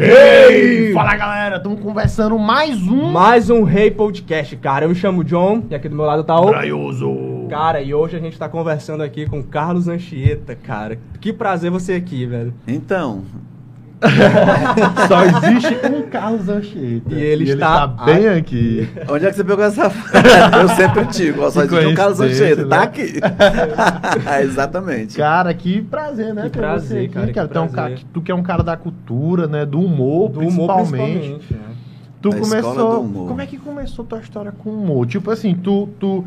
Ei! Fala galera, estamos conversando mais um. Mais um Rei Podcast, cara. Eu me chamo John e aqui do meu lado tá o. Braioso! Cara, e hoje a gente tá conversando aqui com Carlos Anchieta, cara. Que prazer você aqui, velho. Então, Só existe um Carlos Anchieta. E ele está bem aqui. onde é que você pegou essa frase? Eu sempre digo, ó, só existe um Carlos Anchieta, tá né? aqui. Exatamente. Cara, que prazer, né? Que ter prazer, você aqui, cara, que Tu, é um cara, tu que é um cara da cultura, né? Do humor, Do humor principalmente. principalmente, né? Tu começou. do humor. Como é que começou tua história com humor? Tipo assim, tu, tu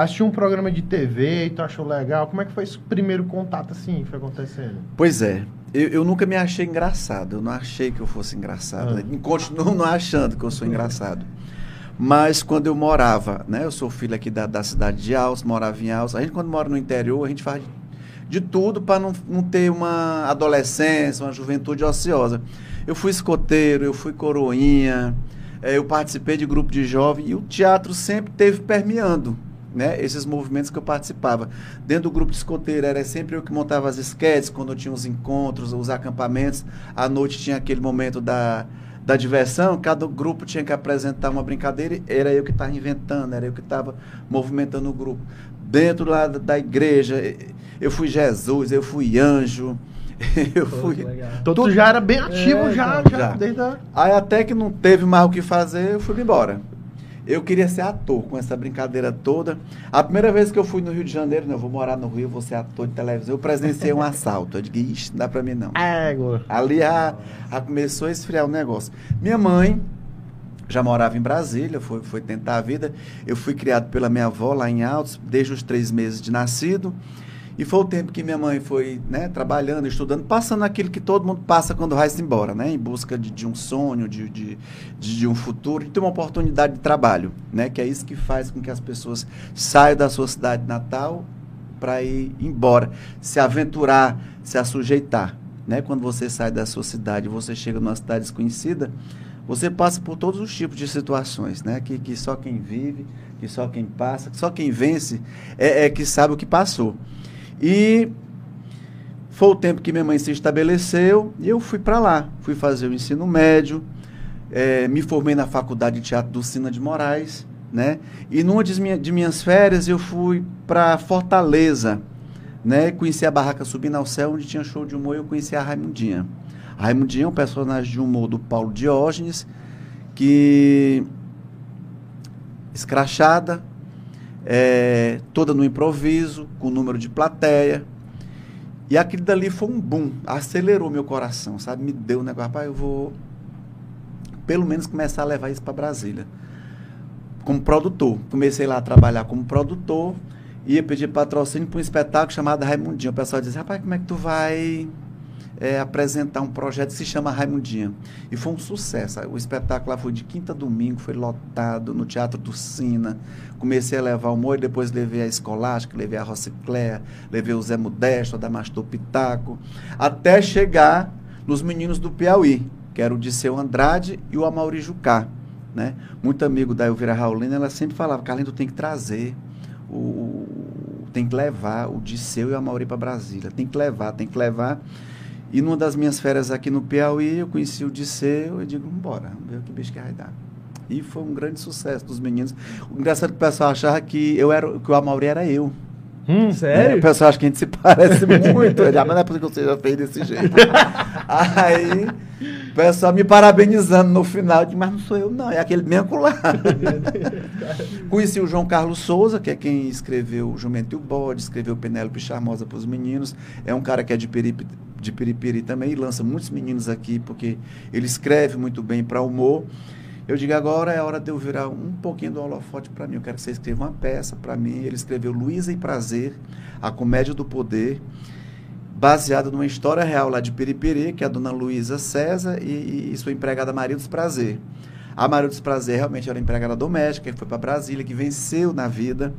assistiu um programa de TV e tu achou legal. Como é que foi esse primeiro contato assim que foi acontecendo? Pois é, eu, eu nunca me achei engraçado. Eu não achei que eu fosse engraçado. Ah. né? Continuo não achando que eu sou engraçado. Mas quando eu morava, né? Eu sou filho aqui da, da cidade de Alves, morava em Alves. A gente, quando mora no interior, a gente faz de tudo para não, não ter uma adolescência, uma juventude ociosa. Eu fui escoteiro, eu fui coroinha, eh, eu participei de grupo de jovem e o teatro sempre teve permeando. Né, esses movimentos que eu participava. Dentro do grupo de escoteiro, era sempre eu que montava as esquetes, quando tinha os encontros, os acampamentos. À noite tinha aquele momento da, da diversão, cada grupo tinha que apresentar uma brincadeira, e era eu que estava inventando, era eu que estava movimentando o grupo. Dentro lá da, da igreja, eu fui Jesus, eu fui anjo, eu fui. Então tu Tudo- já era bem ativo É, já, então, já, já. desde a... Aí até que não teve mais o que fazer, eu fui embora. Eu queria ser ator com essa brincadeira toda. A primeira vez que eu fui no Rio de Janeiro, né, eu vou morar no Rio, vou ser ator de televisão, eu presenciei um assalto. Eu digo, ixi, não dá pra mim não. Égua. Ali já, já começou a esfriar o negócio. Minha mãe já morava em Brasília, foi, foi tentar a vida. Eu fui criado pela minha avó lá em Altos, desde os três meses de nascido. E foi o tempo que minha mãe foi né, trabalhando, estudando, passando aquilo que todo mundo passa quando vai se embora, né? Em busca de, de um sonho, de, de, de, de um futuro, de ter uma oportunidade de trabalho, né? Que é isso que faz com que as pessoas saiam da sua cidade natal para ir embora, se aventurar, se assujeitar. Né? Quando você sai da sua cidade, você chega numa cidade desconhecida, você passa por todos os tipos de situações, né? Que, que só quem vive, que só quem passa, que só quem vence é, é que sabe o que passou. E foi o tempo que minha mãe se estabeleceu e eu fui para lá. Fui fazer o ensino médio, eh, me formei na Faculdade de Teatro do Sina de Moraes, né? E numa de, minha- de minhas férias eu fui para Fortaleza, né? Conheci a Barraca Subindo ao Céu, onde tinha show de humor e eu conheci a Raimundinha. A Raimundinha é um personagem de humor do Paulo Diógenes, que escrachada, é, toda no improviso, com número de plateia. E aquilo dali foi um boom, acelerou meu coração, sabe? Me deu um negócio, rapaz, eu vou pelo menos começar a levar isso para Brasília. Como produtor. Comecei lá a trabalhar como produtor, ia pedir patrocínio para um espetáculo chamado Raimundinho. O pessoal dizia, rapaz, como é que tu vai é, apresentar um projeto que se chama Raimundinho? E foi um sucesso. O espetáculo lá foi de quinta a domingo, foi lotado no Teatro do Sina. Comecei a levar o Moi, depois levei a Escolástica, levei a Rocicléa, levei o Zé Modesto, a Damastor Pitaco, até chegar nos meninos do Piauí, que era o Disseu Andrade e o Amauri Jucá. Né? Muito amigo da Elvira Raulina, ela sempre falava, Carlinhos, tem que trazer, o, tem que levar o Disseu e o Amauri para Brasília, tem que levar, tem que levar. E numa das minhas férias aqui no Piauí, eu conheci o Disseu e digo, vambora, vamos ver o que bicho que vai dar. E foi um grande sucesso dos meninos. O engraçado é que o pessoal achava que, eu era, que o Amauri era eu. Hum, É, Sério? o pessoal acha que a gente se parece muito. Eu digo, "Ah, mas não é possível que eu seja feio desse jeito. Aí, o pessoal me parabenizando no final. Digo, mas não sou eu, não. É aquele bem acolá. Conheci o João Carlos Souza, que é quem escreveu o Jumento e o Bode, escreveu Penélope Charmosa para os meninos. É um cara que é de Piripiri, de Piripiri também, e lança muitos meninos aqui, porque ele escreve muito bem para humor. Eu digo, agora é hora de eu virar um pouquinho do holofote para mim. Eu quero que você escreva uma peça para mim. Ele escreveu Luísa e Prazer, a comédia do poder, baseada numa história real lá de Piripiri, que é a dona Luísa César e, e sua empregada Maria dos Prazer. A Maria dos Prazer realmente era empregada doméstica, que foi para Brasília, que venceu na vida,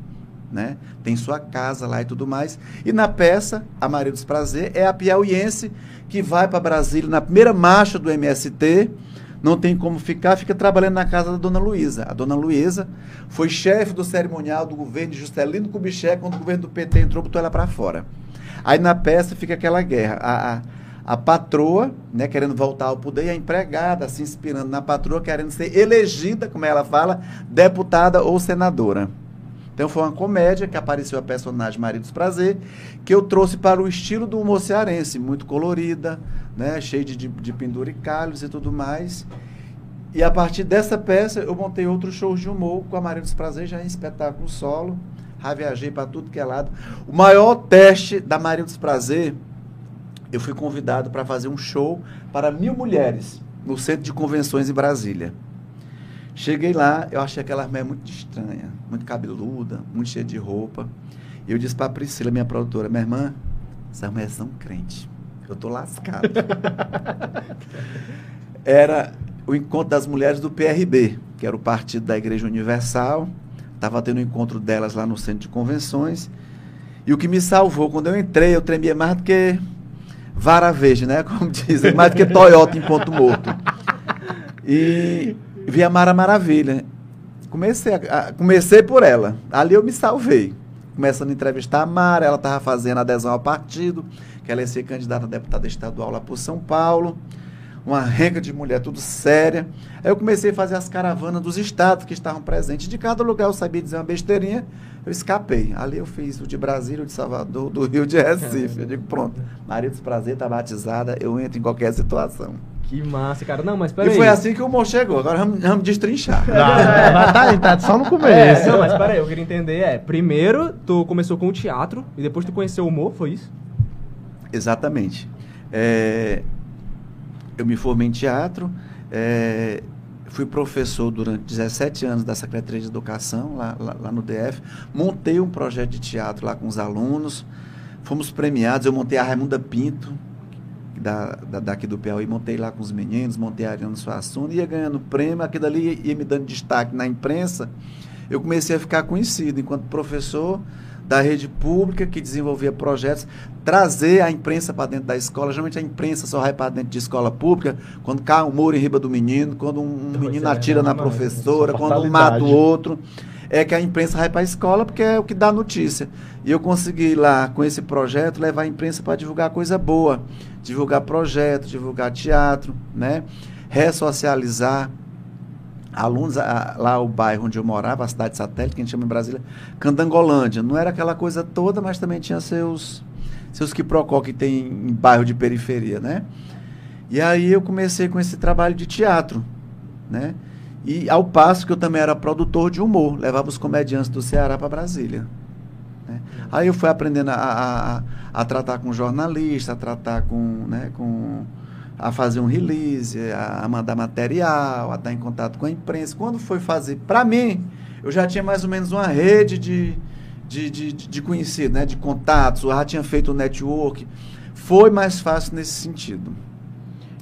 né? Tem sua casa lá e tudo mais. E na peça, a Maria dos Prazer é a piauiense que vai para Brasília na primeira marcha do MST, não tem como ficar, fica trabalhando na casa da dona Luísa. A dona Luísa foi chefe do cerimonial do governo de Juscelino Kubitschek, quando o governo do PT entrou, botou ela para fora. Aí na peça fica aquela guerra. A, a, a patroa, né, querendo voltar ao poder, e a empregada se inspirando na patroa, querendo ser elegida, como ela fala, deputada ou senadora. Então foi uma comédia que apareceu a personagem Maria dos Prazer, que eu trouxe para o estilo do humor cearense, muito colorida, né, cheio de, de, de penduricalhos e tudo mais. E a partir dessa peça eu montei outros shows de humor com a Maria dos Prazer, já em espetáculo solo. Já viajei para tudo que é lado. O maior teste da Maria dos Prazer, eu fui convidado para fazer um show para mil mulheres no centro de convenções em Brasília. Cheguei lá, eu achei aquela mulher muito estranha, muito cabeluda, muito cheia de roupa. E eu disse para a Priscila, minha produtora, minha irmã, essas mulheres são crente. Eu tô lascado. Era o encontro das mulheres do PRB, que era o partido da Igreja Universal. Estava tendo um encontro delas lá no centro de convenções. E o que me salvou, quando eu entrei, eu tremia mais do que vara verde, né? Como dizem, mais do que Toyota em ponto morto. E vi a Mara Maravilha. Comecei, a, a, comecei por ela. Ali eu me salvei. Começando a entrevistar a Mara, ela estava fazendo adesão ao partido, que ela ia ser candidata a deputada estadual lá por São Paulo uma renca de mulher, tudo séria. Aí eu comecei a fazer as caravanas dos estados que estavam presentes. De cada lugar eu sabia dizer uma besteirinha, eu escapei. Ali eu fiz o de Brasília, o de Salvador, do Rio de Recife. Eu digo, pronto, Maria dos Prazer está batizada, eu entro em qualquer situação. Que massa, cara. Não, mas peraí. E foi assim que o humor chegou. Agora vamos, vamos destrinchar. Não, tá, tá só no começo. É, não, mas peraí, eu queria entender. É, primeiro tu começou com o teatro e depois tu conheceu o humor, foi isso? Exatamente. É, eu me formei em teatro, é, fui professor durante 17 anos da Secretaria de Educação, lá, lá, lá, no DF. Montei um projeto de teatro lá com os alunos. Fomos premiados. Eu montei a Raimunda Pinto, da, da, daqui do Piauí. Montei lá com os meninos, montei a Ariana Suassuna. Ia ganhando prêmio, aquilo ali ia, ia me dando destaque na imprensa. Eu comecei a ficar conhecido enquanto professor da rede pública que desenvolvia projetos, trazer a imprensa para dentro da escola. Geralmente a imprensa só vai para dentro de escola pública quando cai um muro em riba do menino, quando um menino é, atira na professora, quando um mata o outro. É que a imprensa vai para a escola porque é o que dá notícia. E eu consegui lá, com esse projeto, levar a imprensa para divulgar coisa boa. Divulgar projeto, divulgar teatro, né? Ressocializar alunos a, lá o bairro onde eu morava, a cidade satélite, que a gente chama em Brasília, Candangolândia. Não era aquela coisa toda, mas também tinha seus seus quiprocó que tem em bairro de periferia, né? E aí eu comecei com esse trabalho de teatro, né? E ao passo que eu também era produtor de humor, levava os comediantes do Ceará para Brasília. Né? Aí eu fui aprendendo a, a, a, tratar com jornalista, a tratar com, né, com a fazer um release, a, mandar material, a estar em contato com a imprensa. Quando foi fazer, para mim, eu já tinha mais ou menos uma rede de, de, de, de conhecido, né? de contatos, eu já tinha feito o network. Foi mais fácil nesse sentido.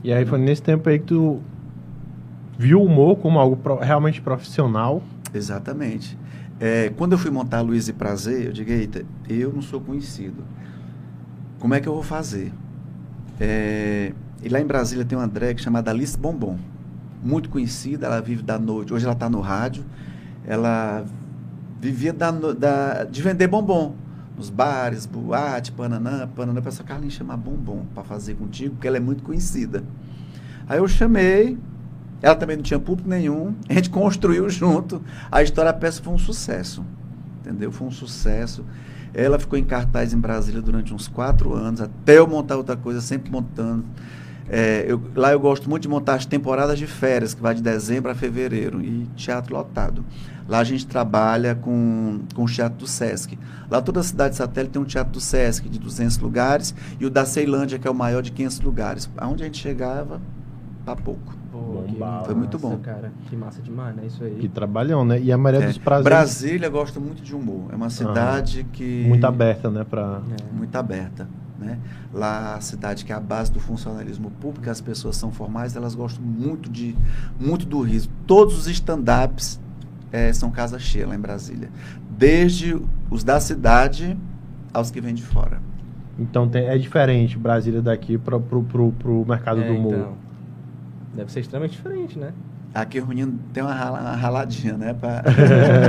E aí foi nesse tempo aí que tu viu o humor como algo pro, realmente profissional? Exatamente. É, quando eu fui montar Luiz e Prazer, eu digo, eita, eu não sou conhecido. Como é que eu vou fazer? É, e lá em Brasília tem uma drag chamada Alice Bombom, muito conhecida, ela vive da noite. Hoje ela está no rádio. Ela vivia da, da, de vender bombom nos bares, boate, pananã, pananã. A pessoa, Carlinhos, chama bombom para fazer contigo, porque ela é muito conhecida. Aí eu chamei, ela também não tinha público nenhum, a gente construiu junto. A história peça foi um sucesso, entendeu? Foi um sucesso. Ela ficou em cartaz em Brasília durante uns quatro anos, até eu montar outra coisa, sempre montando. É, eu, lá eu gosto muito de montar as temporadas de férias, que vai de dezembro a fevereiro, e teatro lotado. Lá a gente trabalha com, com o teatro do Sesc. Lá toda a cidade satélite tem um teatro do Sesc de 200 lugares e o da Ceilândia, que é o maior de 500 lugares. Aonde a gente chegava, para pouco. Foi muito bom. Cara, que massa demais, né? Isso aí. Que trabalhão, né? E a Maria é. dos Prazeres. Brasília gosta muito de humor. É uma cidade ah, que. Muito aberta, né? Pra... É. Muito aberta. Né? Lá a cidade que é a base do funcionalismo público, as pessoas são formais, elas gostam muito de muito do riso. Todos os stand-ups é, são casa cheia lá em Brasília, desde os da cidade aos que vêm de fora. Então tem, é diferente Brasília daqui para pro mercado é, do humor. Então, deve ser extremamente diferente, né? Aqui o menino tem uma, uma raladinha, né? Pra...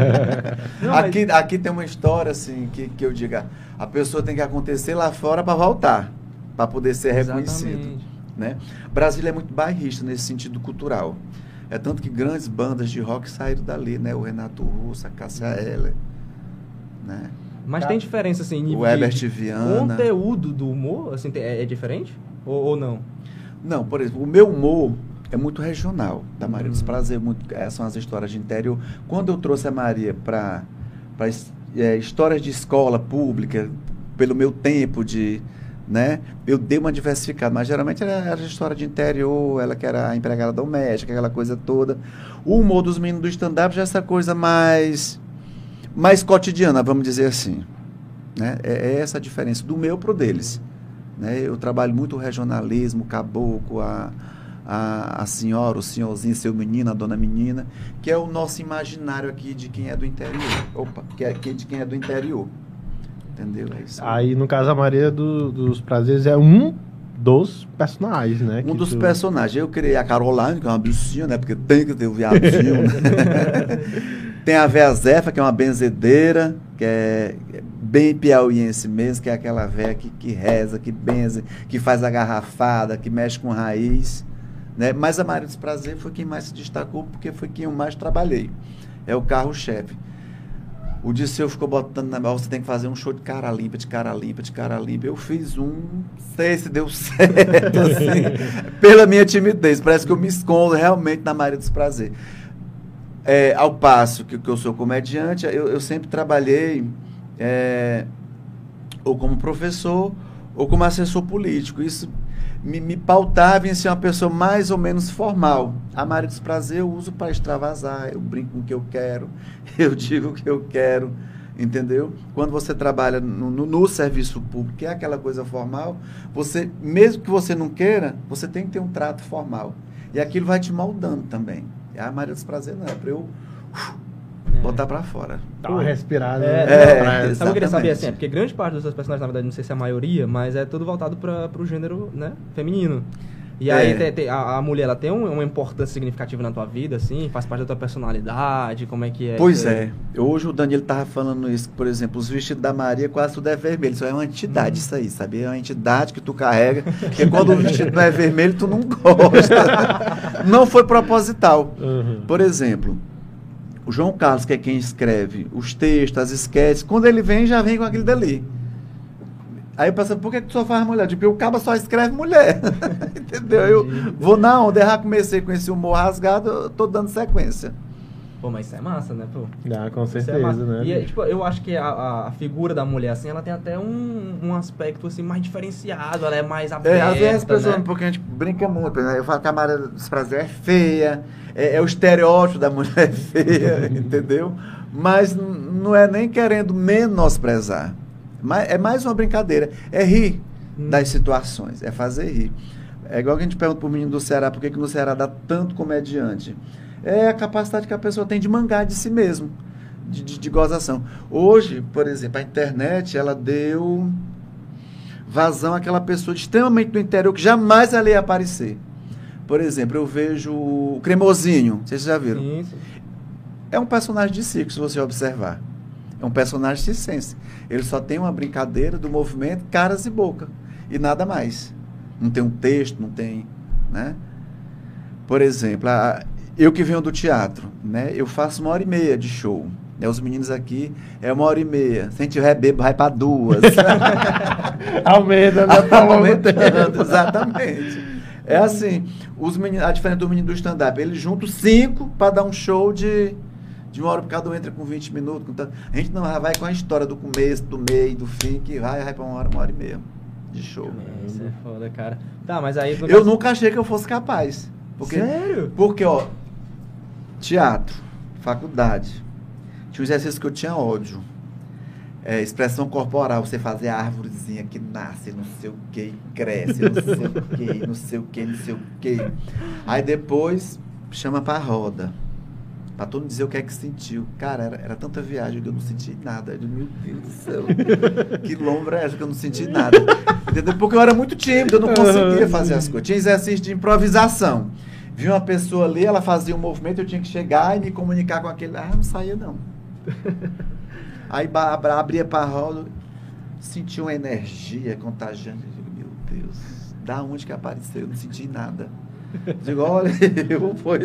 Não, aqui, mas... aqui tem uma história assim que, que eu diga, a pessoa tem que acontecer lá fora para voltar. para poder ser reconhecido. Né? Brasília é muito bairrista nesse sentido cultural. É tanto que grandes bandas de rock saíram dali, né? O Renato Russo, a Cássia Eller, né? Mas Tá. tem diferença, assim, em O Herbert Viana. conteúdo do humor, assim, é, é diferente? Ou, ou não? Não, por exemplo, o meu humor é muito regional, da Maria dos Uhum. Prazeres, muito, eh, são as histórias de interior. Quando eu trouxe a Maria para é, histórias de escola pública, pelo meu tempo de. Né, eu dei uma diversificada, mas geralmente era, era história de interior, ela que era a empregada doméstica, aquela coisa toda. O humor dos meninos do stand-up já é essa coisa mais, mais cotidiana, vamos dizer assim. Né? É, é essa a diferença do meu pro deles. Né? Eu trabalho muito o regionalismo, o caboclo, a, a, a senhora, o senhorzinho, seu menino, a dona menina, que é o nosso imaginário aqui de quem é do interior. Opa, que é que- de quem é do interior. Entendeu? É isso. Aí, no caso, a Maria do- dos Prazeres é um dos personagens, né? Um dos tu- personagens. Eu criei a Caroline, que é uma bichinha, né? Porque tem que ter o viadinho. né? tem a véia Zefa, que é uma benzedeira, que é bem piauiense mesmo, que é aquela véia que, que reza, que benze, que faz a garrafada, que mexe com raiz. Né? Mas a Maria dos Prazer foi quem mais se destacou, porque foi quem eu mais trabalhei. É o carro-chefe. O Disseu ficou botando na mão, você tem que fazer um show de cara limpa, de cara limpa, de cara limpa. Eu fiz um, sei se deu certo, assim, pela minha timidez. Parece que eu me escondo realmente na Maria dos Prazer. É, ao passo que, que eu sou comediante, eu, eu sempre trabalhei é, ou como professor ou como assessor político. Isso me, me pautava em ser uma pessoa mais ou menos formal. A Maria dos Prazer eu uso para extravasar, eu brinco com o que eu quero, eu digo o que eu quero, entendeu? Quando você trabalha no, no- no serviço público, que é aquela coisa formal, você, mesmo que você não queira, você tem que ter um trato formal. E aquilo vai te moldando também. A Maria dos Prazer não é para eu. Botar para fora. Dá uma respirada. É, né? é, Pra- Sabe o que eu queria saber, assim, é porque grande parte dos seus personagens, na verdade, não sei se é a maioria, mas é tudo voltado para o gênero, né, feminino. E É. aí tem- tem- a, a mulher, ela tem um- uma importância significativa na tua vida, assim? Faz parte da tua personalidade? Como é que é? Pois aí? é. Hoje o Danilo estava falando isso, por exemplo, os vestidos da Maria quase tudo é vermelho. Isso é uma entidade, isso aí, sabe? É uma entidade que tu carrega. Porque quando o vestido não é vermelho, tu não gosta. não foi proposital. Uhum. Por exemplo, o João Carlos, que é quem escreve os textos, as esquetes, quando ele vem, já vem com aquilo dali. Aí eu penso, por que, que tu só faz mulher? Tipo, o caba só escreve mulher. Entendeu? Eu vou na onda, eu já comecei com esse humor rasgado, eu tô dando sequência. Pô, mas isso é massa, né, pô? Dá, com é certeza, massa. né? E, é, tipo, eu acho que a, a- figura da mulher, assim, ela tem até um, um aspecto, assim, mais diferenciado, ela é mais aberta, É, às vezes as pessoas, né? porque a gente brinca muito, né? Eu falo que a Maria dos Prazer é feia, é, é o estereótipo da mulher feia, entendeu? Mas não é nem querendo menosprezar. Mas é mais uma brincadeira. É rir Hum. das situações, é fazer rir. É igual que a gente pergunta pro menino do Ceará, por que, que no Ceará dá tanto comediante? É a capacidade que a pessoa tem de mangar de si mesmo, de, de, de gozação. Hoje, por exemplo, a internet, ela deu vazão àquela pessoa extremamente do interior que jamais ela ia aparecer. Por exemplo, eu vejo o Cremosinho, vocês já viram. Sim, sim. É um personagem de circo, se você observar. É um personagem circense. Ele só tem uma brincadeira do movimento, caras e boca. E nada mais. Não tem um texto, não tem. Né? Por exemplo, a- eu que venho do teatro, né? eu faço uma hora e meia de show. Né? Os meninos aqui é uma hora e meia. Se a gente tiver bebo, vai para duas. Aumenta, né? Tempo. Aumentando, exatamente. É assim, os meninos, a diferença do menino do stand-up, eles juntam cinco para dar um show de, de uma hora, cada um entra com 20 minutos. com tanto- A gente não vai com a história do começo, do meio, do fim, que vai, vai para uma hora, uma hora e meia de show. É, Isso é foda, cara. Tá, mas aí... Eu caso- nunca achei que eu fosse capaz. Porque, Sério? porque, ó, teatro, faculdade, tinha um exercício que eu tinha ódio. É, expressão corporal, você fazer a árvorezinha que nasce, não sei o que, cresce, não sei o que, não sei o que, não sei o que. Aí depois chama pra roda. Pra todo mundo dizer o que é que sentiu. Cara, era, era tanta viagem que eu não senti nada. Eu meu Deus do céu. Que lombra é essa que eu não senti nada? Entendeu? Porque eu era muito tímido, eu não conseguia fazer as coisas. Tinha exercício de improvisação. Vi uma pessoa ali, ela fazia um movimento, eu tinha que chegar e me comunicar com aquele. Ah, não saía não. Aí abria para roda, senti uma energia contagiante. Eu digo, meu Deus, da onde que apareceu? Eu não senti nada. Digo, olha, eu foi.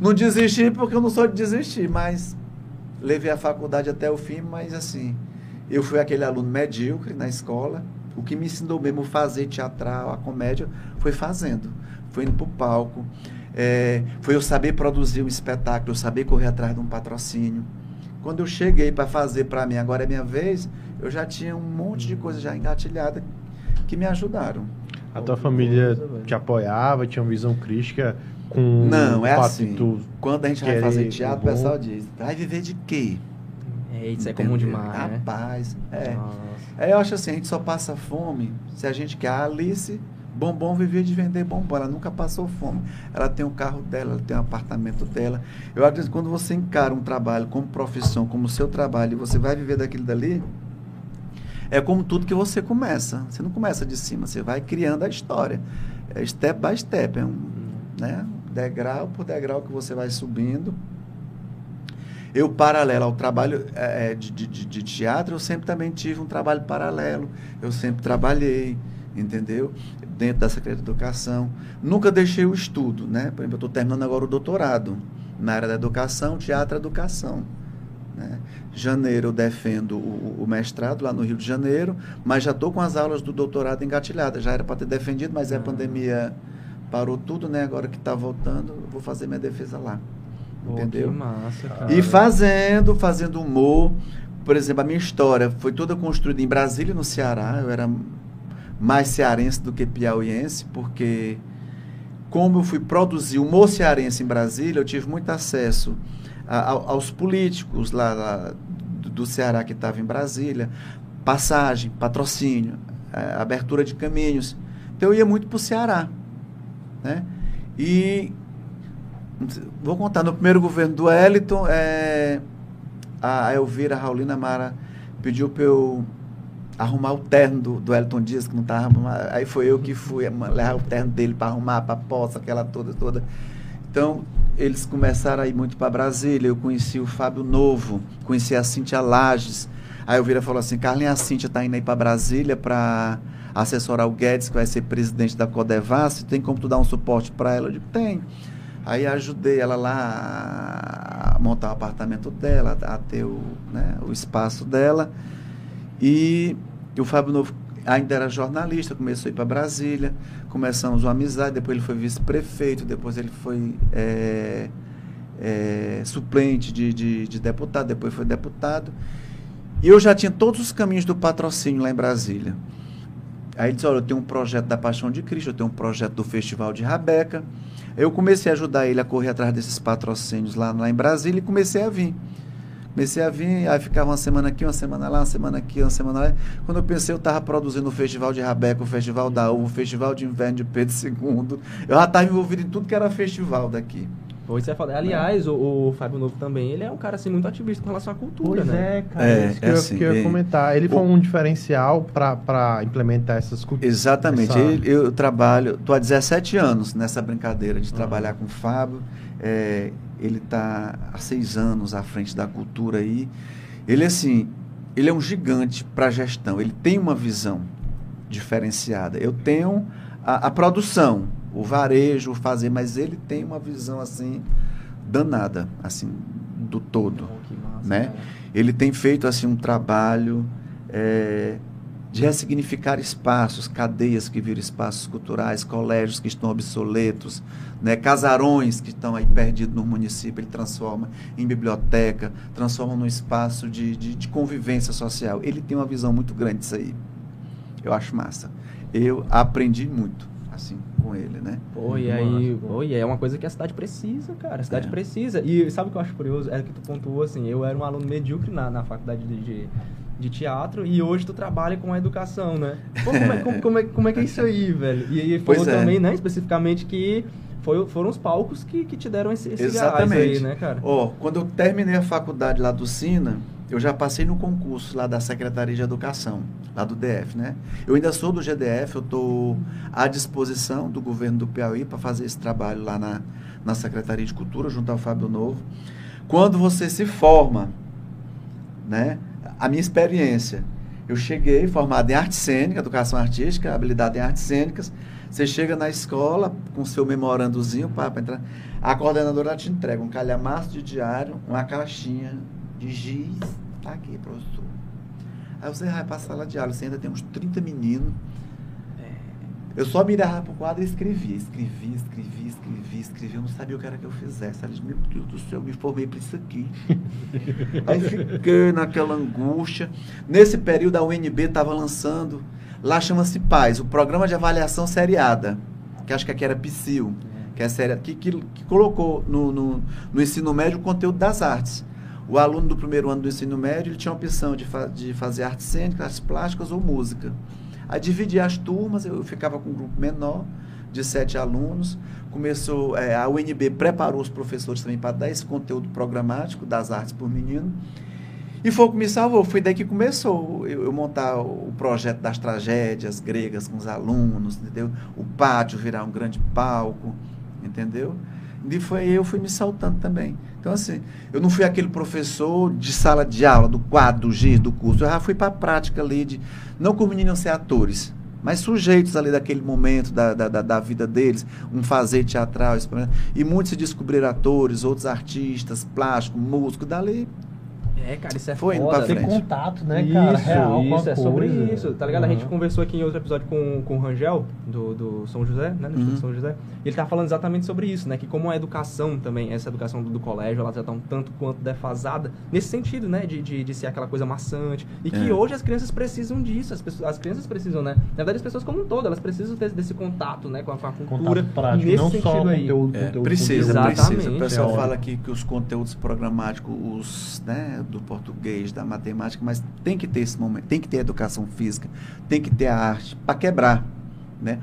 Não desisti porque eu não sou de desistir, mas levei a faculdade até o fim, mas assim, eu fui aquele aluno medíocre na escola. O que me ensinou mesmo a fazer teatral, a comédia, foi fazendo. Foi indo para o palco. É, foi eu saber produzir um espetáculo, eu saber correr atrás de um patrocínio. Quando eu cheguei para fazer para mim, agora é minha vez, eu já tinha um monte de coisa já engatilhada que me ajudaram. A tua família te apoiava, tinha uma visão crítica com Não, é assim. Quando a gente vai fazer teatro, o pessoal diz, vai viver de quê? É, isso é comum Entendeu? demais, né? Rapaz, é. Nossa. É, eu acho assim, a gente só passa fome se a gente quer. A Alice Bombom vivia de vender bombom, ela nunca passou fome. Ela tem o carro dela, ela tem o apartamento dela. Eu acredito que quando você encara um trabalho como profissão, como seu trabalho, e você vai viver daquilo dali, é como tudo que você começa. Você não começa de cima, você vai criando a história. É step by step, é um né, degrau por degrau que você vai subindo. Eu, paralelo ao trabalho eh, de, de, de- de teatro, eu sempre também tive um trabalho paralelo. Eu sempre trabalhei, entendeu? Dentro da Secretaria de Educação. Nunca deixei o estudo, né? Por exemplo, eu estou terminando agora o doutorado na área da educação, teatro e educação. Né? Janeiro eu defendo o, o mestrado lá no Rio de Janeiro, mas já estou com as aulas do doutorado engatilhadas. Já era para ter defendido, mas a Ah. pandemia parou tudo, né? Agora que está voltando, eu vou fazer minha defesa lá. Pô, entendeu? Massa. E fazendo, fazendo humor. Por exemplo, a minha história foi toda construída em Brasília, no Ceará. Eu era mais cearense do que piauiense, porque como eu fui produzir humor cearense em Brasília, eu tive muito acesso a- a- aos políticos lá, lá do, Ceará que estavam em Brasília, passagem, patrocínio, eh, abertura de caminhos. Então eu ia muito para o Ceará. Né? E vou contar, no primeiro governo do Wellington, é, a Elvira Raulina Mara pediu para eu arrumar o terno do, do Elton Dias, que não estava. Aí foi eu que fui levar o terno dele para arrumar, para poça, aquela toda, toda. Então, eles começaram a ir muito para Brasília. Eu conheci o Fábio Novo, conheci a Cíntia Lages. Aí a Elvira falou assim: Carlinha, a Cíntia está indo aí para Brasília para assessorar o Guedes, que vai ser presidente da Codevasf. Tem como tu dar um suporte para ela? Eu digo: tem. Aí ajudei ela lá a montar o apartamento dela, a ter o, né, o espaço dela. E o Fábio Novo ainda era jornalista, começou a ir para Brasília, começamos uma amizade, depois ele foi vice-prefeito, depois ele foi é, é, suplente de, de, de deputado, depois foi deputado. E eu já tinha todos os caminhos do patrocínio lá em Brasília. Aí ele disse, olha, eu tenho um projeto da Paixão de Cristo, eu tenho um projeto do Festival de Rabeca. Eu comecei a ajudar ele a correr atrás desses patrocínios lá, lá em Brasília e comecei a vir. Comecei a vir, aí ficava uma semana aqui, uma semana lá, uma semana aqui, uma semana lá. Quando eu pensei, eu estava produzindo o Festival de Rabeca, o Festival da Uva, o Festival de Inverno de Pedro II. Eu já estava envolvido em tudo que era festival daqui. Pô, isso é. Aliás, o, o Fábio Novo também, ele é um cara assim muito ativista com relação à cultura, Pois né? é, cara. É, isso que, é eu, assim, que eu ia é. comentar. Ele foi O- um diferencial para implementar essas culturas. Exatamente. Essa- Ele- Eu, trabalho, estou há 17 anos nessa brincadeira de Uhum. trabalhar com o Fábio. É, ele está há seis anos à frente da cultura aí. Ele, assim, ele é um gigante para a gestão. Ele tem uma visão diferenciada. Eu tenho a, a produção, o varejo, o fazer, mas ele tem uma visão, assim, danada, assim, do todo que massa, né? cara. Ele tem feito assim um trabalho é, de ressignificar espaços, cadeias que viram espaços culturais, colégios que estão obsoletos, né? casarões que estão aí perdidos no município, ele transforma em biblioteca, transforma num espaço de, de, de convivência social. Ele tem uma visão muito grande disso aí. Eu acho massa. Eu aprendi muito assim com ele, né? Pô, e aí, pô, e é uma coisa que a cidade precisa, cara. A cidade É. precisa. E sabe o que eu acho curioso? É que tu pontuou assim, eu era um aluno medíocre na, na faculdade de, de, de teatro e hoje tu trabalha com a educação, né? Pô, como, é, como, como é, como é que é isso aí, velho? E aí falou é. também, né, especificamente que foi, foram os palcos que, que te deram esse, esse Exatamente. aí, né, cara? Ó, quando eu terminei a faculdade lá do Sina, eu já passei no concurso lá da Secretaria de Educação, lá do DF, né? Eu ainda sou do GDF, eu estou à disposição do governo do Piauí para fazer esse trabalho lá na, na Secretaria de Cultura, junto ao Fábio Novo. Quando você se forma, né? A minha experiência Eu cheguei formado em arte cênica, educação artística, habilidade em artes cênicas. Você chega na escola com seu memorandozinho para entrar. A coordenadora te entrega um calhamaço de diário, uma caixinha de giz. Tá aqui, professor. Aí você vai para a sala de aula, você ainda tem uns 30 meninos. Eu só mirava pro quadro e escrevia, escrevia, escrevia, escrevia, escrevia. Eu não sabia o que era que eu fizesse. Aí, meu Deus do céu, eu me formei para isso aqui. Aí fiquei naquela angústia. Nesse período, a UNB estava lançando, lá chama-se PAIS, o Programa de Avaliação Seriada, que acho que aqui era PSIL, que é séria, que, que, que colocou no, no, no, ensino médio o conteúdo das artes. O aluno do primeiro ano do ensino médio ele tinha a opção de, fa de fazer artes cênicas, artes plásticas ou música. A dividir as turmas, eu ficava com um grupo menor, de sete alunos. Começou, é, a UNB preparou os professores também para dar esse conteúdo programático das artes por menino. E foi o que me salvou, foi daí que começou eu, eu, montar o projeto das tragédias gregas com os alunos, entendeu? O pátio virar um grande palco, entendeu? E foi eu fui me saltando também. Então, assim, eu não fui aquele professor de sala de aula, do quadro, do giz, do curso. Eu já fui para a prática ali, de, não os meninos ser atores, mas sujeitos ali daquele momento da, da, da vida deles, um fazer teatral. E muitos se descobriram atores, outros artistas, plásticos, músicos, dali é, cara, isso é Foi foda. Ter contato, né, cara? Isso, Real, com a isso, é sobre coisa. isso, tá ligado? A gente conversou aqui em outro episódio com, com o Rangel, do, do São José, né? Do Uhum. São José. E ele tava falando exatamente sobre isso, né? Que como a educação também, essa educação do, do colégio, ela já tá um tanto quanto defasada, nesse sentido, né? De, de, de ser aquela coisa maçante. E que É. hoje as crianças precisam disso. As, pessoas, as crianças precisam, né? Na verdade, as pessoas como um todo, elas precisam ter desse contato, né? Com a, com a cultura. Contato prático, nesse não sentido só aí. conteúdo, É, conteúdo, precisa, conteúdo. precisa. O Exatamente, pessoal é fala que, que os conteúdos programáticos, os, né, do português, da matemática, mas tem que ter esse momento, tem que ter educação física, tem que ter a arte para quebrar, né?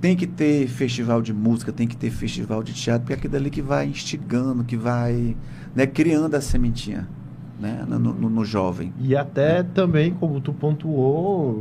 Tem que ter festival de música, tem que ter festival de teatro, porque é aquilo ali que vai instigando, que vai né, criando a sementinha né, no, no- no jovem. E até também, como tu pontuou,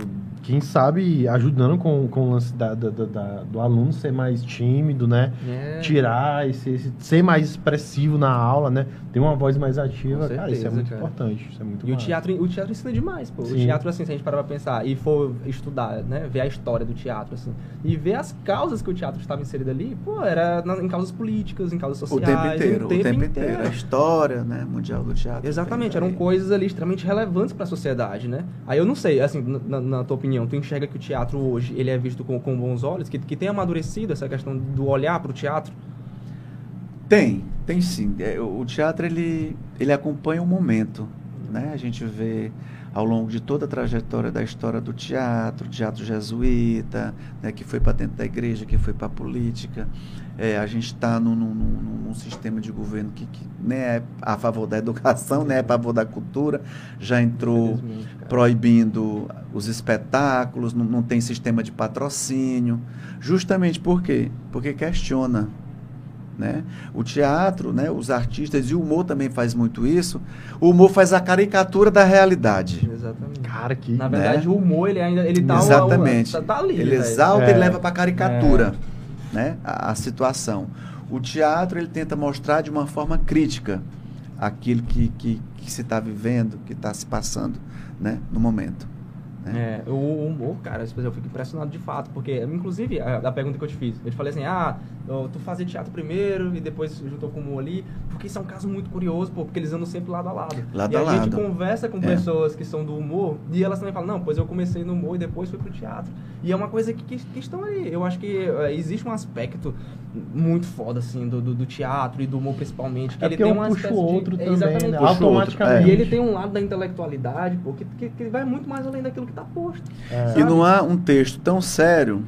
quem sabe ajudando com, com o lance da, da- da- do aluno ser mais tímido, né? É. Tirar esse, esse- ser mais expressivo na aula, né? Ter uma voz mais ativa, Com cara, isso é certeza, muito cara. importante. Isso é muito E o teatro, o teatro ensina demais, pô. O Sim. teatro, assim, se a gente parar pra pensar e for estudar, né? Ver a história do teatro, assim. E ver as causas que o teatro estava inserido ali, pô, era na- em causas políticas, em causas O sociais. tempo inteiro, o o tempo inteiro. A história né, mundial do teatro. Exatamente, eram coisas ali extremamente relevantes para a sociedade, né? Aí eu não sei, assim, na, na tua opinião, tu enxerga que o teatro hoje, ele é visto com, com bons olhos, que, que tem amadurecido essa questão do olhar para o teatro? Tem, tem sim. É, o o teatro ele, ele acompanha o momento, né? A gente vê ao longo de toda a trajetória da história do teatro, teatro jesuíta, né, que foi para dentro da igreja, que foi para a política. É, a gente está num, num- num- num sistema de governo que, que nem é a favor da educação, nem é a favor da cultura. Já entrou proibindo os espetáculos, não, não tem sistema de patrocínio. Justamente por quê? Porque questiona. Né? O teatro, né, os artistas e o humor também faz muito isso. O humor faz a caricatura da realidade. Exatamente. Cara, que. Na verdade, o humor, ele ainda ele tá, Exatamente. tá, tá ali. ele exalta É. e leva para a caricatura né, a, a situação. O teatro ele tenta mostrar de uma forma crítica aquilo que, que, que se está vivendo, que está se passando né, no momento. né? É, o humor, cara, eu fico impressionado de fato, porque, inclusive, a, a pergunta que eu te fiz, eu te falei assim, ah, tu fazia teatro primeiro e depois juntou com o humor ali, porque isso é um caso muito curioso, pô, porque eles andam sempre lado a lado. Lado e a a, gente lado. conversa com É. pessoas que são do humor e elas também falam, não, pois eu comecei no humor e depois fui pro teatro. E é uma coisa que, que, que estão aí. Eu acho que é, existe um aspecto muito foda, assim, do, do, do teatro e do humor principalmente, que É ele tem um uma puxa o espécie de- outro é, também, exatamente, né? O outro, Automaticamente. E ele tem um lado da intelectualidade, pô, que, que, que vai muito mais além daquilo que tá posto. É. E não há um texto tão sério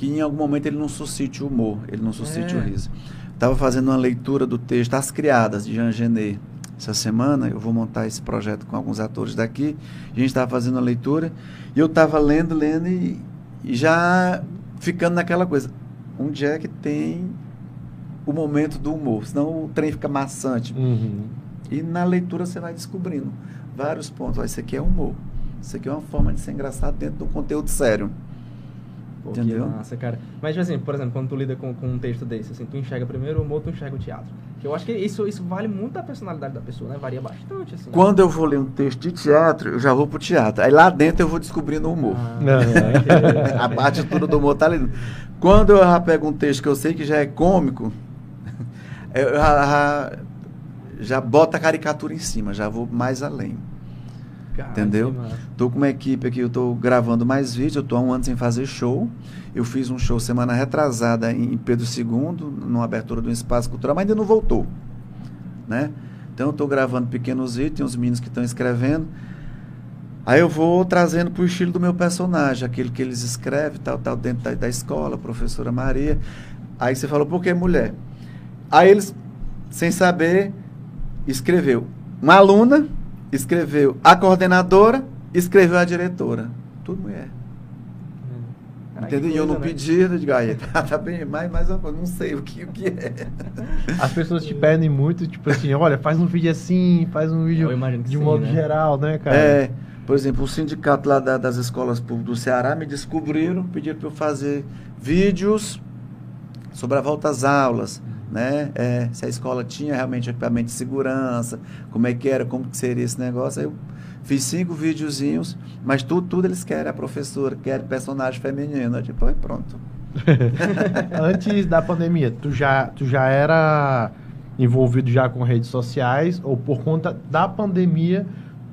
que em algum momento ele não suscite o humor, ele não suscite É. o riso. Estava fazendo uma leitura do texto As Criadas, de Jean Genet. Essa semana eu vou montar esse projeto com alguns atores daqui. A gente estava fazendo a leitura e eu estava lendo, lendo e, e já ficando naquela coisa. Onde é que tem o momento do humor? Senão o trem fica maçante. Uhum. E na leitura você vai descobrindo vários pontos. Ó, isso aqui é humor. Isso aqui é uma forma de ser engraçado dentro de um conteúdo sério. Pô, Entendeu? que massa, cara. Mas, tipo assim, por exemplo, quando tu lida com, com um texto desse, assim, tu enxerga primeiro o humor, tu enxerga o teatro. Que eu acho que isso, isso vale muito da personalidade da pessoa, né? Varia bastante, assim. Quando eu vou ler um texto de teatro, eu já vou pro teatro. Aí lá dentro eu vou descobrindo o humor. Ah, A parte toda do humor tá ali. Quando eu já pego um texto que eu sei que já é cômico, eu já, já, já boto a caricatura em cima, já vou mais além. Cara, Entendeu? Tô com uma equipe aqui, eu tô gravando mais vídeos, eu tô há um ano sem fazer show. Eu fiz um show semana retrasada em Pedro II, numa abertura do Espaço Cultural, mas ainda não voltou. Né? Então eu tô gravando pequenos vídeos, tem uns meninos que estão escrevendo. Aí eu vou trazendo pro estilo do meu personagem, aquele que eles escrevem, tal, tal, dentro da, da escola, professora Maria. Aí você falou, por que mulher? Aí eles, sem saber, escreveu uma aluna, escreveu a coordenadora, escreveu a diretora. Tudo mulher. Que Entendeu? E eu não coisa, né? pedi, eu digo, aí, tá, tá bem, mas, mas eu não sei o que, o que é. As pessoas te pedem muito, tipo assim, olha, faz um vídeo assim, faz um vídeo de sim, modo né? geral, né, cara? É, por exemplo, o sindicato lá da- das escolas públicas do Ceará me descobriram, pediram para eu fazer vídeos sobre a volta às aulas, né? É, se a escola tinha realmente equipamento de segurança, como é que era, como que seria esse negócio. Aí eu fiz cinco videozinhos, mas tudo, tudo eles querem, a professora, quer personagem feminino. Eu tipo, "Oi, pronto. Antes da pandemia, tu já, tu já era envolvido já com redes sociais ou por conta da pandemia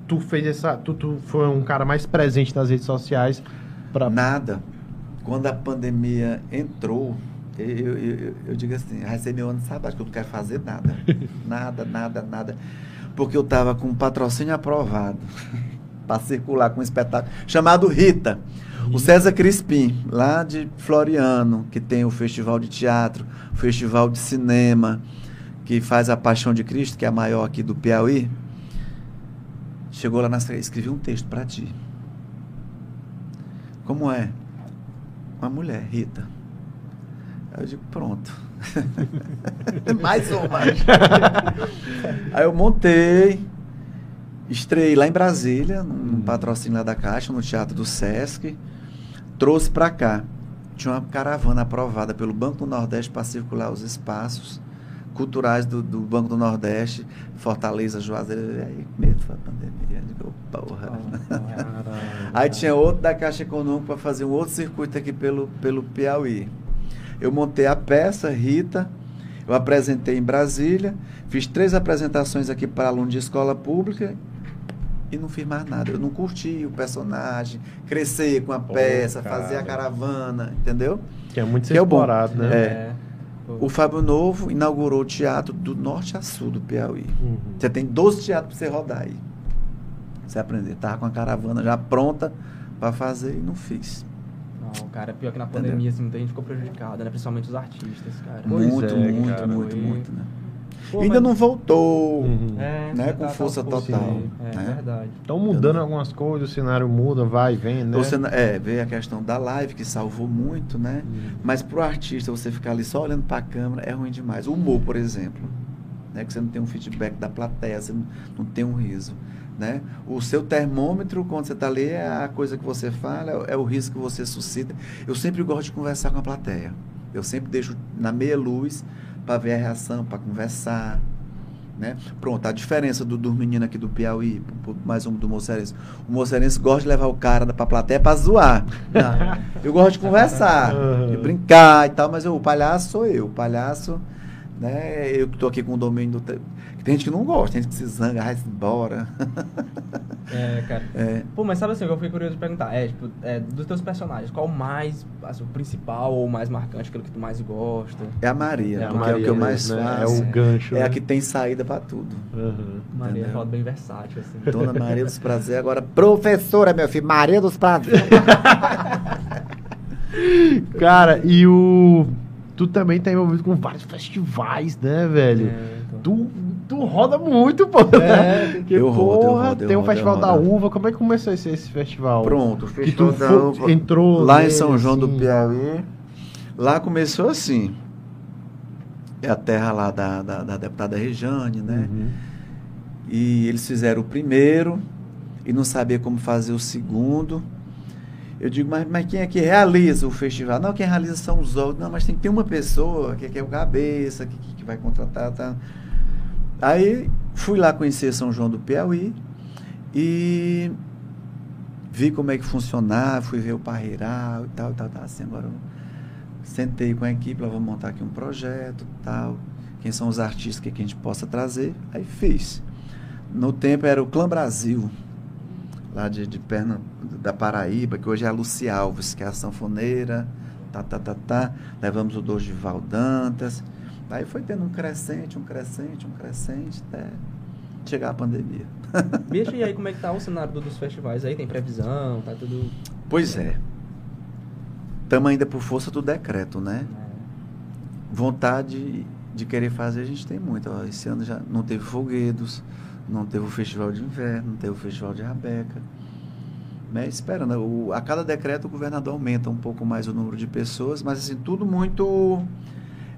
tu fez essa, tu, tu foi um cara mais presente nas redes sociais para Nada. Quando a pandemia entrou, eu, eu, eu- digo assim, vai ser meu ano sabático, eu não quero fazer nada. nada, nada, nada. Porque eu estava com um patrocínio aprovado para circular com um espetáculo chamado Rita. O César Crispim, lá de Floriano, que tem o festival de teatro, o festival de cinema, que faz a Paixão de Cristo, que é a maior aqui do Piauí, chegou lá na escrevi um texto para ti. Como é? Uma mulher, Rita. Aí eu digo, pronto. mais uma. Aí eu montei, estreiei lá em Brasília, num, num patrocínio lá da Caixa, no Teatro do Sesc, trouxe para cá. Tinha uma caravana aprovada pelo Banco do Nordeste para circular os espaços culturais do, do Banco do Nordeste, Fortaleza, Juazeiro, e aí medo da pandemia. Eu digo, porra. Aí tinha outro da Caixa Econômica para fazer um outro circuito aqui pelo, pelo Piauí. Eu montei a peça, Rita, eu apresentei em Brasília, fiz três apresentações aqui para alunos de escola pública e não fiz mais nada. Eu não curti o personagem, crescer com a Pô, peça, cara. fazer a caravana, entendeu? que é muito Que é explorado, né? É. O Fábio Novo inaugurou o teatro do norte a sul do Piauí. Uhum. Você tem 12 teatros para você rodar aí. Você aprender. Tava com a caravana já pronta para fazer e não fiz. Não, cara, pior que na pandemia, assim, muita gente ficou prejudicada, né? Principalmente os artistas, cara. Pois muito, é, muito, cara, muito, foi- muito, né? Pô, ainda mas- não voltou. Uhum. É, né, tá- com tá força aos poucos, total, sim. É né? verdade. Estão mudando algumas coisas, o cenário muda, vai e vem, né? Você, é, veio a questão da live, que salvou muito, né? Uhum. Mas pro artista, você ficar ali só olhando para a câmera é ruim demais. O humor, por exemplo, né? que você não tem um feedback da plateia, você não, não tem um riso. Né? O seu termômetro, quando você está ali, é a coisa que você fala, é, o riso que você suscita. Eu sempre gosto de conversar com a plateia. Eu sempre deixo na meia luz para ver a reação, para conversar. Né? Pronto, a diferença do, dos meninos aqui do Piauí, mais um do Mocerense. O Mocerense gosta de levar o cara para a plateia para zoar. Não, eu gosto de conversar, de brincar e tal, mas eu- o palhaço sou eu. O palhaço, né? Eu que estou aqui com o domínio do. te- Tem gente que não gosta, tem gente que se zanga, vai embora. É, cara. É. Pô, mas sabe assim, eu fiquei curioso de perguntar, é, tipo, é, dos teus personagens, qual o mais, assim, o principal ou o mais marcante, aquilo que tu mais gosta? É a Maria, É a porque é o que eu Maria mais né? faço. É o gancho. É né? a que tem saída para tudo. Uhum. Maria é bem versátil, assim. Dona Maria dos Prazeres, agora professora, meu filho, Maria dos Prazeres. Cara, e o. Tu também tá envolvido com vários festivais, né, velho? É, então. Tu, tu roda muito, pô. É, né? Porque, eu rodo, eu porra, rodo, eu tem um rodo, eu festival da rodo. uva. Como é que começou esse, esse festival? Pronto, o Que tu Festival da Uva, entrou lá em São João do assim. Piauí. Lá começou assim. É a terra lá da, da, da deputada Rejane, né? Uhum. E eles fizeram o primeiro e não sabia como fazer o segundo. Eu digo, mas, mas quem é que realiza o festival? Não, quem realiza são os outros. Não, mas tem que ter uma pessoa que, que é o cabeça, que, que vai contratar. Tá. Aí fui lá conhecer São João do Piauí e vi como é que funcionava, fui ver o parreiral e tal, tal, tal. Assim, agora sentei com a equipe, lá vamos montar aqui um projeto tal. Quem são os artistas que, que a gente possa trazer? Aí fiz. No tempo era o Clã Brasil, lá de, de Perna, da Paraíba, que hoje é a Luci Alves, que é a sanfoneira, tá, tá, tá, tá. Levamos o Dorival Dantas. Aí foi tendo um crescente, um crescente, um crescente, até chegar a pandemia. Bicho, e aí como é que tá o cenário dos festivais aí? Tem previsão, tá tudo... Pois é. Estamos ainda por força do decreto, né? É. Vontade de querer fazer a gente tem muito. Ó, esse ano já não teve folguedos, não teve o festival de inverno, não teve o festival de Rabeca. Né? Esperando. O, a cada decreto o governador aumenta um pouco mais o número de pessoas, mas assim, tudo muito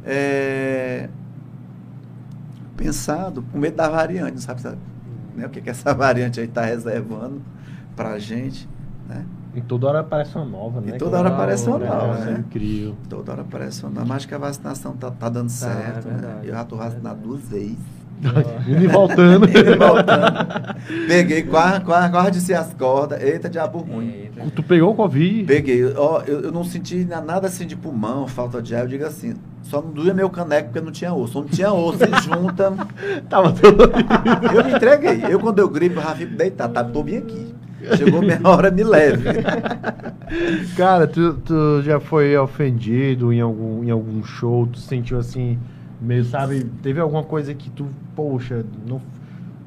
é, pensado, com medo da variante, sabe? sabe né? O que, que essa variante aí está reservando para a gente, né? E toda hora aparece uma nova, né? E toda hora aparece uma É, nova, isso é né? incrível. Toda hora aparece uma nova. Mas acho que a vacinação tá, tá dando certo, é né? verdade, Eu já tô é vacinado duas vezes. Indo e voltando. Peguei, quase, quase, quase desci as cordas. Eita, diabo ruim. Eita. tu pegou o Covid? Peguei. Ó, eu, eu não senti na- nada assim de pulmão, falta de ar. Eu digo assim, só não doía meu caneco porque não tinha osso. Não tinha osso, se junta. Tava todo... Eu me entreguei. Eu, quando eu gripo, eu já fico deitado. Tá, tô bem aqui. Chegou minha hora, me leve. Cara, tu, tu já foi ofendido em algum, em algum show? Tu sentiu assim, meio, sabe? Teve alguma coisa que tu, poxa, não,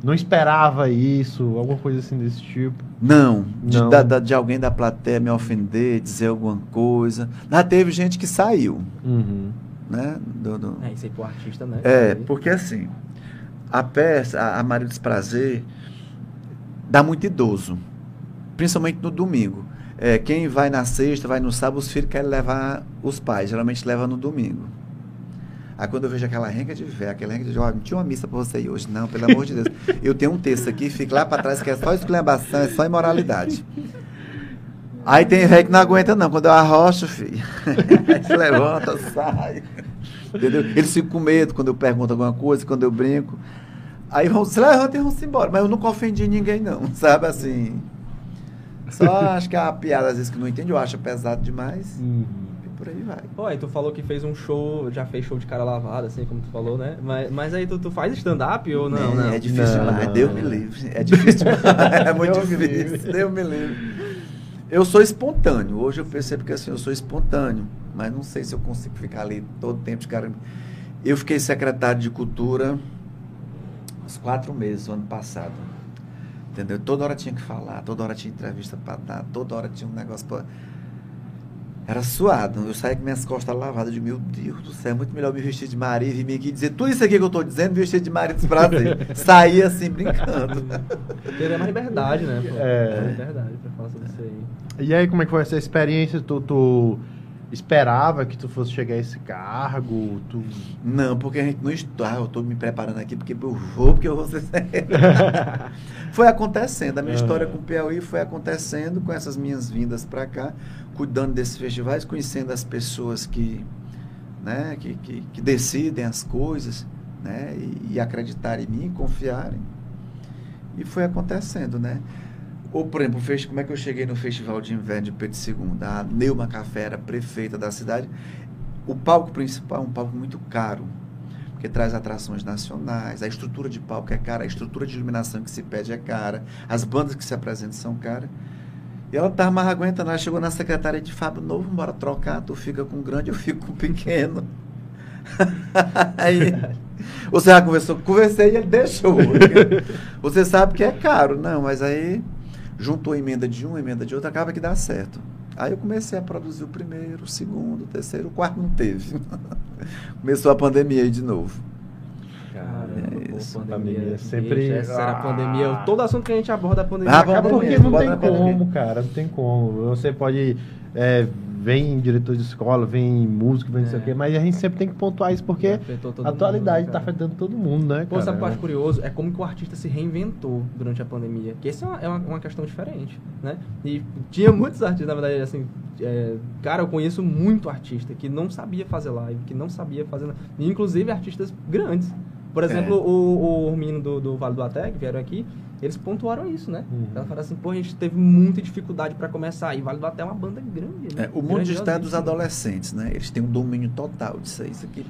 não esperava isso? Alguma coisa assim desse tipo? Não, de, Não. da- da- de alguém da plateia me ofender, dizer alguma coisa. Lá teve gente que saiu, Uhum. né? Do, do- É, isso aí pro artista, né? É, porque assim, a peça, a, a Maria dos Prazer, dá muito idoso, principalmente no domingo. É, quem vai na sexta, vai no sábado, os filhos querem levar os pais, geralmente leva no domingo. Aí quando eu vejo aquela renca de véia, aquela renca de não tinha uma missa pra você ir hoje, não, pelo amor de Deus. Eu tenho um texto aqui, fica lá pra trás, que é só esculhambação, é só imoralidade. Aí tem rei que não aguenta não, quando eu arrocho, filho, se levanta, sai. Entendeu? Eles ficam com medo quando eu pergunto alguma coisa, quando eu brinco. Aí vão, se levanta e vão se embora. Mas eu nunca ofendi ninguém, não, sabe assim. Só acho que é uma piada, às vezes, que não entende, eu acho pesado demais. Uhum. E por aí vai. Pô, aí tu falou que fez um show, já fez show de cara lavada, assim, como tu falou, né? Mas, mas aí tu, tu faz stand-up ou não? É, não? é difícil Não, demais, não, Deus não. me livre. É difícil é muito Deus difícil, livre. Deus me livre. Eu sou espontâneo, hoje eu percebo que assim, eu sou espontâneo, mas não sei se eu consigo ficar ali todo tempo de cara. Eu fiquei secretário de cultura uns quatro meses, o ano passado. Entendeu? Toda hora tinha que falar, toda hora tinha entrevista para dar, toda hora tinha um negócio para. Era suado. Eu saía com minhas costas lavadas. Digo, meu Deus do céu, é muito melhor me vestir de Maria e vir aqui dizer tudo isso aqui que eu estou dizendo, vestir de Maria dos prazer. Saía assim, brincando. Teria mais liberdade, né? Pô? É. Mais liberdade pra falar sobre isso aí. E aí, como é que foi essa experiência? Tu, tu esperava que tu fosse chegar a esse cargo? Tu... Não, porque a gente não está. eu estou me preparando aqui porque eu vou, porque eu vou ser. foi acontecendo. A minha Aham. história com o Piauí foi acontecendo com essas minhas vindas para cá, cuidando desses festivais, conhecendo as pessoas que, né, que, que, que decidem as coisas, né, e, e acreditarem em mim, confiarem. E foi acontecendo, né? Ou, por exemplo, o como é que eu cheguei no Festival de Inverno de Pedro II? A Neuma Café era prefeita da cidade. O palco principal é um palco muito caro, porque traz atrações nacionais, a estrutura de palco é cara, a estrutura de iluminação que se pede é cara, as bandas que se apresentam são caras. E ela estava mais aguentando, ela chegou na secretaria de Fábio Novo, bora trocar, tu fica com grande, eu fico com pequeno. Aí, você já conversou? Conversei e ele deixou. Você sabe que é caro, não, mas aí juntou a emenda de um, emenda de outro, acaba que dá certo. Aí eu comecei a produzir o primeiro, o segundo, o terceiro, o quarto não teve. Começou a pandemia aí de novo. Caramba, É pô, pandemia. pandemia, sempre- Essa era a pandemia. Todo assunto que a gente aborda a pandemia. Ah, acaba pandemia, Porque não tem como, cara, não tem como. Você pode é, vem diretor de escola, vem músico, vem não sei o É. quê, mas a gente sempre tem que pontuar isso, porque a atualidade mundo, tá cara. afetando todo mundo, né, Pô, sabe o que eu acho curioso? É como que o artista se reinventou durante a pandemia. Que essa é uma, é uma, uma questão diferente, né? E tinha muitos artistas, na verdade, assim... é, cara, eu conheço muito artista que não sabia fazer live, que não sabia fazer... inclusive, artistas grandes. Por exemplo, É. o, o menino do, do Vale do Até, que vieram aqui, eles pontuaram isso, né? Uhum. Ela fala assim, pô, a gente teve muita dificuldade pra começar. E Vale do Até é uma banda grande, né? É, o mundo está dos Grandiosíssima. adolescentes, né? Eles têm um domínio total disso aí. Isso aqui,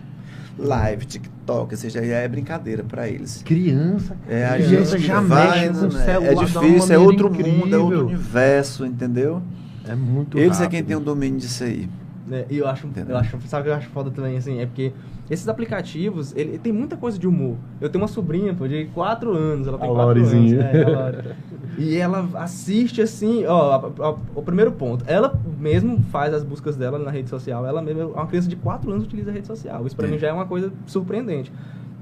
live, TikTok, ou seja, é brincadeira para eles. Criança, É, a criança gente já vai, mexe com né? celular. É de uma difícil, é outro mundo, é incrível. outro universo, entendeu? É muito Eles é rápido. quem tem o domínio disso aí. Né? E eu acho, Entendeu? eu acho, sabe o que eu acho foda também, assim, é porque esses aplicativos, ele tem muita coisa de humor. Eu tenho uma sobrinha, pô, de 4 anos, ela tem A 4 Lorizinha. anos. É, Lori. e ela assiste, assim, ó, a- a- o primeiro ponto, ela mesmo faz as buscas dela na rede social, ela mesmo, uma criança de 4 anos utiliza a rede social. Isso pra mim já é uma coisa surpreendente.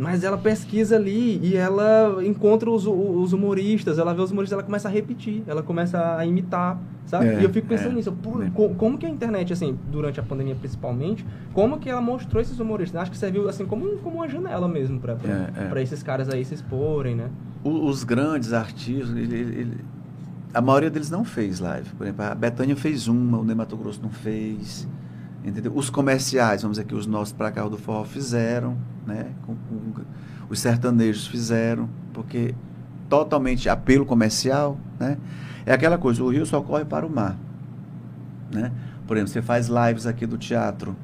Mas ela pesquisa ali e ela encontra os, os humoristas, ela vê os humoristas, ela começa a repetir, ela começa a imitar, sabe? É, e eu fico pensando é. nisso, pô, É. co- como que a internet, assim, durante a pandemia principalmente, como que ela mostrou esses humoristas? Acho que serviu, assim, como, como uma janela mesmo pra, É, é. esses caras aí se exporem, né? O- os grandes artistas, ele- ele- ele- a maioria deles não fez live. Por exemplo, a Betânia fez uma, o Ney Mato Grosso não fez. Entendeu? Os comerciais, vamos dizer que os nossos pra cá do forró fizeram, né? Com- com- os sertanejos fizeram, porque totalmente apelo comercial, né? É aquela coisa, o rio só corre para o mar, né? Por exemplo, você faz lives aqui do teatro,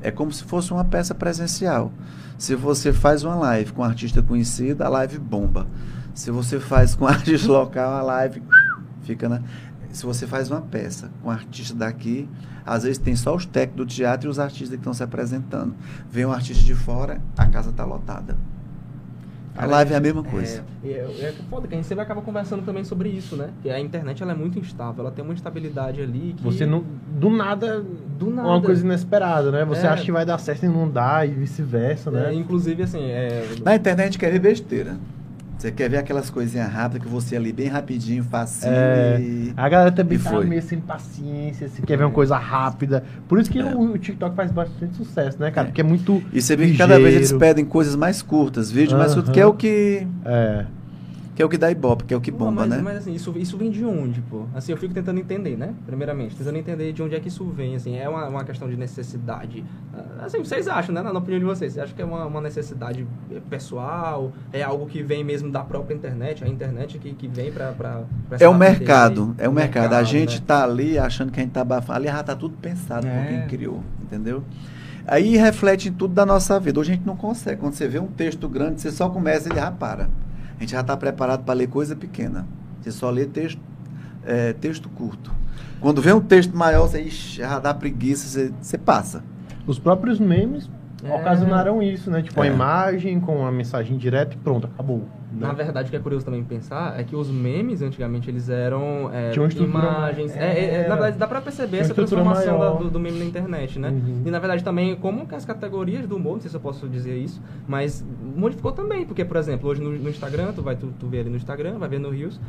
é como se fosse uma peça presencial. Se você faz uma live com um artista conhecido, a live bomba. Se você faz com artista local, a live fica na. Se você faz uma peça com um artista daqui, às vezes tem só os técnicos do teatro e os artistas que estão se apresentando. Vem um artista de fora, a casa está lotada. A Cara, live é a mesma coisa. É, é, é foda, que a gente sempre acaba conversando também sobre isso, né? Que a internet, ela é muito instável, ela tem uma instabilidade ali que... Você não. Do nada. Do nada. Uma coisa inesperada, né? Você É. acha que vai dar certo e não dá, e vice-versa, É, né? inclusive, assim, é... Na internet quer ver besteira. Você quer ver aquelas coisinhas rápidas que você ali bem rapidinho, facinho É. e... A galera também tá meio sem paciência, se quer ver uma coisa rápida. Por isso que É. o, o TikTok faz bastante sucesso, né, cara? É. Porque é muito. E você vê que cada vez eles pedem coisas mais curtas, vídeos mais curtos, que é o que É. que é o que dá ibope, que é o que bomba, mas, né? Mas assim, isso, isso vem de onde, pô? Assim, eu fico tentando entender, né? Primeiramente, tentando entender de onde é que isso vem, assim. É uma, uma questão de necessidade. Ah, Assim, vocês acham, né? Na, na opinião de vocês. Vocês acham que é uma, uma necessidade pessoal? É algo que vem mesmo da própria internet? A internet que, que vem pra... pra, pra É o mercado, é o mercado. A gente né? tá ali achando que a gente tá abafando. Ali já tá tudo pensado por É. quem criou, entendeu? Aí reflete em tudo da nossa vida. Hoje a gente não consegue. Quando você vê um texto grande, você só começa e ele já para. A gente já está preparado para ler coisa pequena. Você só lê texto, é, texto curto. Quando vê um texto maior, você ixi, já dá preguiça, você, você passa. Os próprios memes É. ocasionaram isso, né? Tipo, a É. imagem com a mensagem direta e pronto, acabou. Né? Na verdade, o que é curioso também pensar é que os memes, antigamente, eles eram é, imagens. é, é, é, na verdade, dá pra perceber essa transformação da- do, do meme na internet, né? Uhum. E na verdade também, como que as categorias do humor, não sei se eu posso dizer isso, mas modificou também, porque, por exemplo, hoje no, no Instagram, tu vai tu, tu vê ali no Instagram, vai ver no Rios.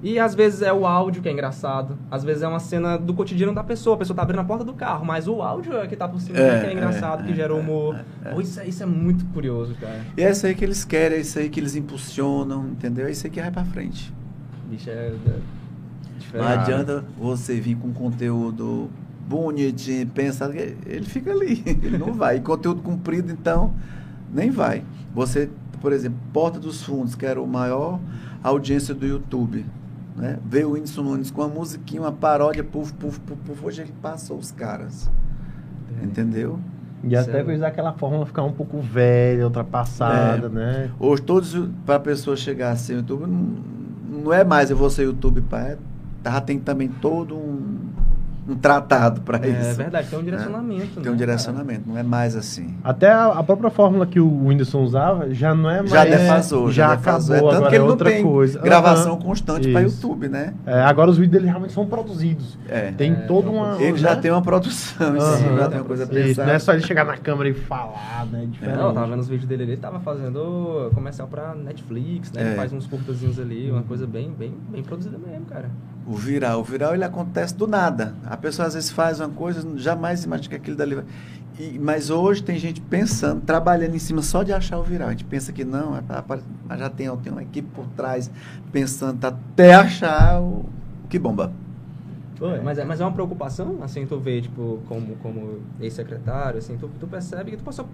E às vezes é o áudio que é engraçado, às vezes é uma cena do cotidiano da pessoa, a pessoa tá abrindo a porta do carro, mas o áudio é que tá por cima É, que é engraçado, é, que gera é, humor. é, é. Isso, é- isso é muito curioso, cara. E é isso aí que eles querem, é isso aí que eles impulsionam, entendeu? É isso aí que vai para frente. Bicho, é, Não adianta você vir com conteúdo bonitinho, pensado, ele fica ali, ele não vai. E conteúdo comprido, então, nem vai. Você, por exemplo, Porta dos Fundos, que era o maior audiência do YouTube, né? Veio o Whindersson Nunes com uma musiquinha, uma paródia, puf, puf, puf, puf, hoje ele passou os caras, entendeu? E até Sério. coisa daquela forma ficar um pouco velha, ultrapassada, É. né? Hoje, todos, para a pessoa chegar a ser YouTube, não, não é mais eu vou ser YouTube, pá, é, já tem também todo um, um tratado para É isso. verdade, tem um direcionamento. Tem né, um cara? direcionamento, não é mais assim. Até a, a própria fórmula que o Whindersson usava já não é mais. Já defasou, já, já, defasou. acabou, é tanto agora que ele é não outra tem coisa. gravação Aham. constante para. YouTube, né? É, agora os vídeos dele realmente são produzidos. É. Tem É, toda é uma. Ele já né? tem uma produção, em cima, Aham. já tem uma coisa Isso, pensada. não é só ele chegar na câmera e falar, né? É diferente. Não, eu tava vendo os vídeos dele ali, ele tava fazendo comercial pra Netflix, né? Ele É. faz uns curtazinhos ali, uma coisa bem, bem, bem produzida mesmo, cara. O viral, o viral ele acontece do nada. A pessoa às vezes faz uma coisa, jamais imagina que aquilo dali vai. E, mas hoje tem gente pensando, trabalhando em cima só de achar o viral. A gente pensa que não, é pra- pra- mas já tem, tem uma equipe por trás pensando até achar o que bomba. Mas, é, mas é uma preocupação, assim, tu vê, tipo, como, como ex-secretário, assim, tu, tu percebe que tu passou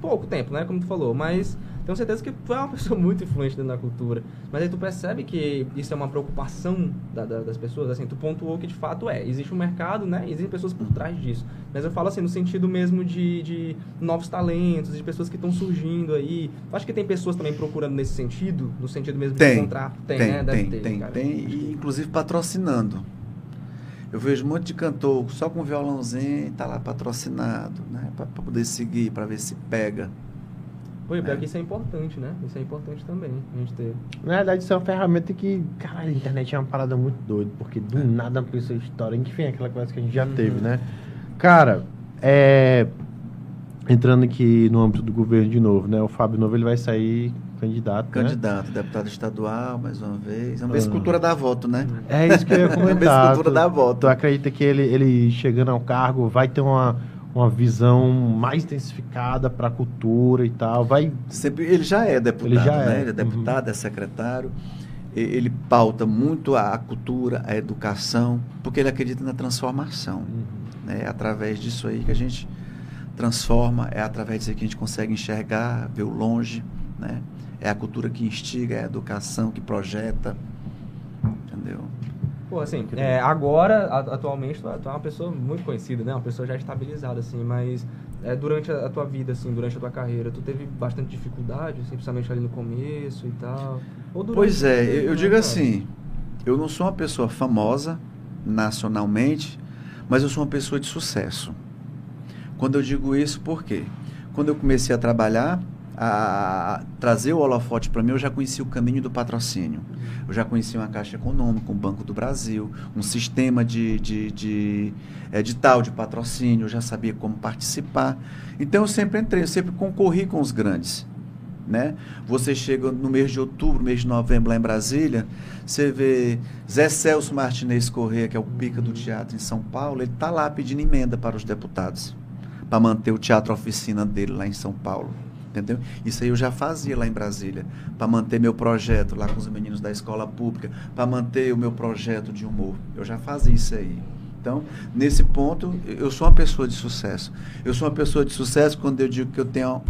pouco tempo, né, como tu falou, mas tenho certeza que tu é uma pessoa muito influente dentro da cultura. Mas aí tu percebe que isso é uma preocupação da- da- das pessoas, assim, tu pontuou que de fato é. Existe um mercado, né, existem pessoas por trás disso. Mas eu falo assim, no sentido mesmo de, de novos talentos, de pessoas que estão surgindo aí. Tu acha que tem pessoas também procurando nesse sentido? No sentido mesmo de Tem, encontrar? tem, né? Deve tem, ter, tem, cara. tem, e inclusive patrocinando. Eu vejo um monte de cantor só com violãozinho e tá lá patrocinado, né? Para poder seguir, para ver se pega. Pô, e pior É. que isso é importante, né? Isso é importante também, a gente ter. Na verdade, isso é uma ferramenta que, caralho, a internet é uma parada muito doida, porque do nada uma pessoa estoura. Enfim, aquela coisa que a gente já Uhum. teve, né? Cara, é. Entrando aqui no âmbito do governo de novo, né? O Fábio Novo ele vai sair candidato. né? Candidato, deputado estadual, mais uma vez. Vamos ver se Ah. cultura dá voto, né? É isso que eu ia Vamos ver se comentar. cultura Tu- dá voto. Tu acredita que ele, ele chegando ao cargo vai ter uma, uma visão mais intensificada para a cultura e tal? Vai. Sempre, ele já é deputado, Ele já né? é. Ele é deputado, é secretário. Ele pauta muito a, cultura, a educação, porque ele acredita na transformação. né? É através disso aí que a gente transforma, é através disso aí que a gente consegue enxergar, ver o longe, né? É a cultura que instiga, é a educação que projeta, entendeu? Pô, assim, é, agora, atualmente, tu, tu é uma pessoa muito conhecida, né? Uma pessoa já estabilizada, assim, mas é, durante a, tua vida, assim, durante a tua carreira, tu teve bastante dificuldade, assim, principalmente ali no começo e tal? Pois é, eu, eu né, digo assim, eu não sou uma pessoa famosa nacionalmente, mas eu sou uma pessoa de sucesso. Quando eu digo isso, por quê? Quando eu comecei a trabalhar, a trazer o holofote para mim, eu já conhecia o caminho do patrocínio. Eu já conhecia uma Caixa Econômica, um Banco do Brasil, um sistema de, de, de edital de patrocínio, eu já sabia como participar. Então eu sempre entrei, eu sempre concorri com os grandes. Né? Você chega no mês de outubro, mês de novembro lá em Brasília, você vê Zé Celso Martinez Corrêa, que é o pica do teatro em São Paulo, ele está lá pedindo emenda para os deputados, para manter o teatro oficina dele lá em São Paulo. Entendeu? Isso aí eu já fazia lá em Brasília, para manter meu projeto lá com os meninos da escola pública, para manter o meu projeto de humor. Eu já fazia isso aí. Então, nesse ponto, eu sou uma pessoa de sucesso. Eu sou uma pessoa de sucesso quando eu digo que eu tenho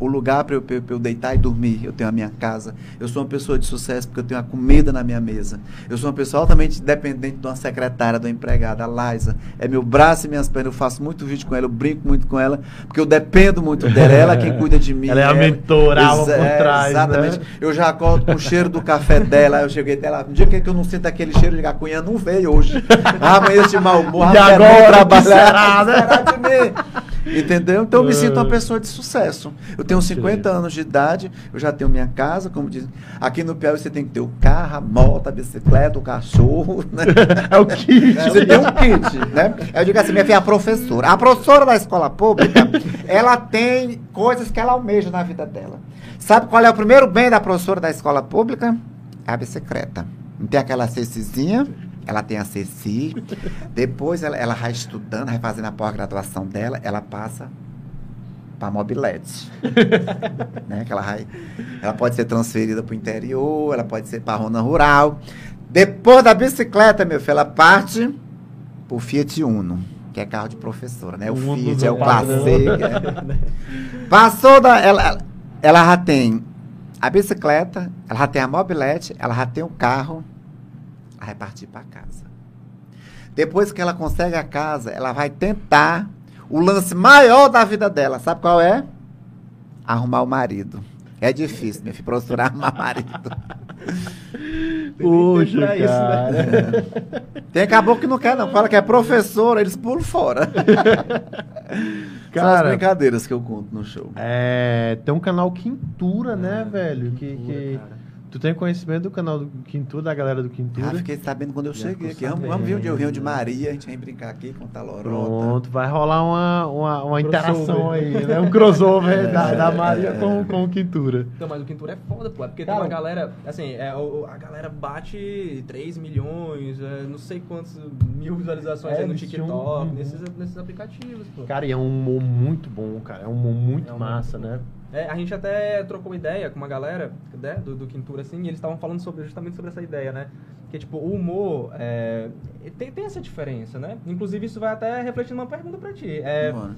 o lugar para eu, pra eu- eu deitar e dormir, eu tenho a minha casa. Eu sou uma pessoa de sucesso porque eu tenho a comida na minha mesa. Eu sou uma pessoa altamente dependente de uma secretária, de uma empregada, a Liza. É meu braço e minhas pernas. Eu faço muito vídeo com ela, eu brinco muito com ela, porque eu dependo muito dela. Ela é quem cuida de mim. Ela é a mentora, alma por Exa- trás, Exatamente. né? Eu já acordo com o cheiro do café dela. Eu cheguei até lá. Um dia que eu não sinto aquele cheiro, eu digo, a cunha não veio hoje. Ah, amanhã de mau humor. E agora, trabalhar. será, né? Será de mim? Entendeu? Então eu me sinto uma É. pessoa de sucesso. Eu tenho 50 anos de idade, eu já tenho minha casa, como diz. Aqui no Piauí você tem que ter o carro, a moto, a bicicleta, o cachorro, né? É o que? Você tem um kit, né? Eu digo assim, minha filha, a professora. A professora da escola pública, ela tem coisas que ela almeja na vida dela. Sabe qual é o primeiro bem da professora da escola pública? É a bicicleta. Não tem aquela cecizinha? Ela tem a ceci. Depois ela, ela vai estudando, vai fazendo a pós-graduação dela, ela passa para mobilete. né? Que ela, vai, ela pode ser transferida para o interior, ela pode ser para a zona rural. Depois da bicicleta, meu filho, ela parte para o Fiat Uno, que é carro de professora, né? O Um Fiat é o passeio. é. Passou da. Ela, ela- já tem a bicicleta, ela já tem a mobilete, ela já tem o carro, vai partir para casa. Depois que ela consegue a casa, ela vai tentar o lance maior da vida dela. Sabe qual é? Arrumar o marido. É difícil, minha filha, professora arrumar marido. Poxa, pra isso, né? cara. Tem caboclo que não quer, não. Fala que é professora, eles pulam fora. São as Cara, brincadeiras que eu conto no show. é, tem um canal Quintura, né, velho? Que, que cara. Tu tem conhecimento do canal do Quintura, da galera do Quintura? Ah, fiquei sabendo quando eu Já cheguei aqui. Vamos, vamos ver onde eu. Rio de Maria, a gente vem brincar aqui, contar lorota. Pronto, vai rolar uma, uma, uma interação aí, né? Um crossover da, da é, Maria é. com, com o Quintura. Então, mas o Quintura é foda, pô. É porque Cara, tem uma galera, assim, é, a galera bate 3 milhões, é, não sei quantos mil visualizações É, aí no TikTok, Uhum. nesses, nesses aplicativos, pô. Cara, e é um humor muito bom, cara. É um humor muito É um massa, humor né? É, a gente até trocou ideia com uma galera né, do, do Quintura, assim, e eles estavam falando sobre, justamente sobre essa ideia, né? Que, tipo, o humor é, tem, tem essa diferença, né? Inclusive, isso vai até refletir numa pergunta pra ti. É, Mano.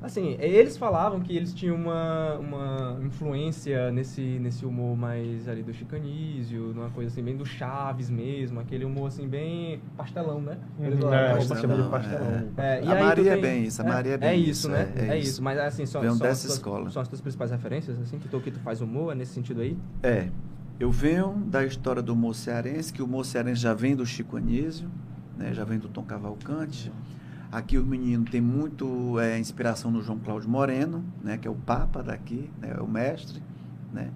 Assim, eles falavam que eles tinham uma, uma influência nesse, nesse humor mais ali do Chicanísio, numa coisa assim, bem do Chaves mesmo, aquele humor assim, bem pastelão, né? Eles Uhum, falavam, é, pastelão. chama de pastelão. É, e A aí tu Maria é tem- bem isso, a Maria é bem É isso, né? é- É, é isso. isso. Mas assim, são, Vem são, dessa as tuas, escola. são as tuas principais referências, assim, que tu, que tu faz humor, é nesse sentido aí? É, eu venho da história do humor cearense, que o humor cearense já vem do Chico Anísio, né, já vem do Tom Cavalcante. Aqui o menino tem muito é, inspiração no João Cláudio Moreno, né, que é o papa daqui, né, é o mestre. Né.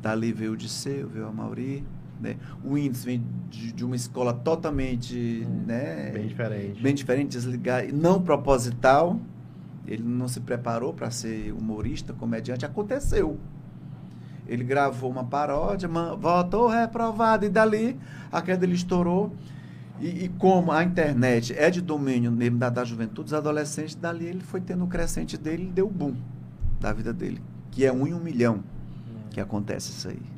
Dali veio o Disseu, veio a Mauri. Né. O índice vem de, de uma escola totalmente né, Bem diferente. bem diferente, desligar, e não proposital. Ele não se preparou para ser humorista, comediante. Aconteceu. Ele gravou uma paródia, votou reprovado, e dali a queda ele estourou. E, e como a internet é de domínio mesmo da, da juventude, dos adolescentes, dali ele foi tendo o crescente dele e deu o boom da vida dele. Que é um em um milhão que acontece isso aí.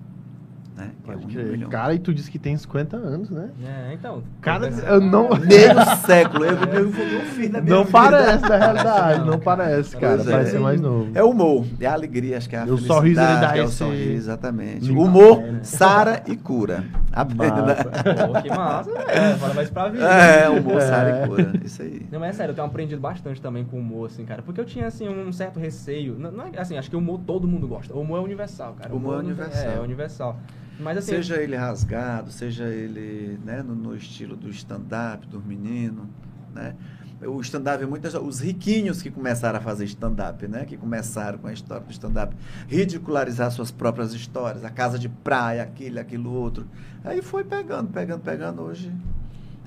Né? Que é um milhão. Cara, e tu disse que tem 50 anos, né? É, então. Cara, eu não- Meio século. Eu, eu, eu fiz na minha Não vida. parece, na realidade. Não, Não cara. parece, Pois cara. é. Parece ser mais novo. É o humor, é a alegria, acho que é a O sorriso, ele dá é o esse- sorriso, exatamente. Humor, a pele. sara e cura. Apenas. Massa. Pô, que massa, é, bora mais pra vida. É, humor, É. sara e cura. Isso aí. Não, mas é sério, eu tenho aprendido bastante também com o humor, assim, cara. Porque eu tinha, assim, um certo receio. Não, não é, assim, acho que o humor todo mundo gosta. O humor é universal, cara. O humor é não tem- universal. É, é universal. Mas assim. Seja ele rasgado, seja ele né, no, no estilo do stand-up, dos meninos, né? O stand-up é muitas os riquinhos que começaram a fazer stand-up, né? Que começaram com a história do stand-up, ridicularizar suas próprias histórias, a casa de praia, aquilo, aquilo outro. Aí foi pegando, pegando, pegando. Hoje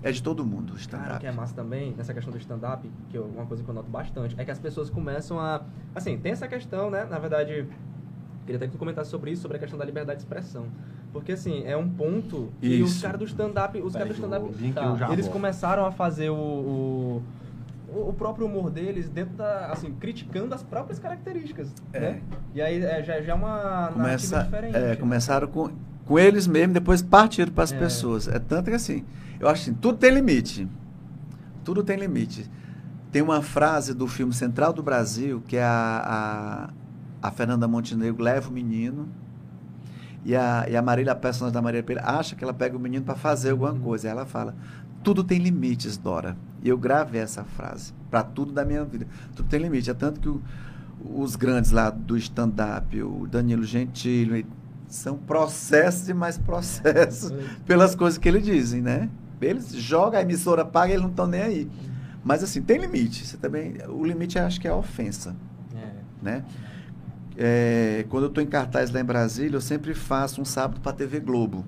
é de todo mundo o Cara, o stand-up. que é massa também, nessa questão do stand-up, que eu- uma coisa que eu noto bastante, é que as pessoas começam a. Assim, tem essa questão, né? Na verdade, queria até que tu comentasse sobre isso, sobre a questão da liberdade de expressão. Porque, assim, é um ponto que os Isso. caras do stand-up. Os caras do stand-up. tá, eles começaram a fazer o. o o próprio humor deles dentro da, assim, criticando as próprias características, É. né? E aí é, já, já é uma Começa, diferente. é, começaram com, com eles mesmo, depois partiram para as É. pessoas. É tanto que assim, eu acho assim, tudo tem limite. Tudo tem limite. Tem uma frase do filme Central do Brasil, que é a, a, a Fernanda Montenegro leva o menino e a, e a Marília, a personagem da Marília Pereira, acha que ela pega o menino para fazer alguma Uhum. coisa. Aí ela fala, tudo tem limites, Dora. E eu gravei essa frase para tudo da minha vida. Tudo tem limite. É tanto que o- os grandes lá do stand-up, o Danilo Gentili, são processos e mais processos pelas coisas que eles dizem, né? Eles jogam, a emissora paga, eles não estão nem aí. Mas assim, tem limite. Você também, o limite acho que é a ofensa, É. né? É, quando eu estou em cartaz lá em Brasília, eu sempre faço um sábado para a TV Globo,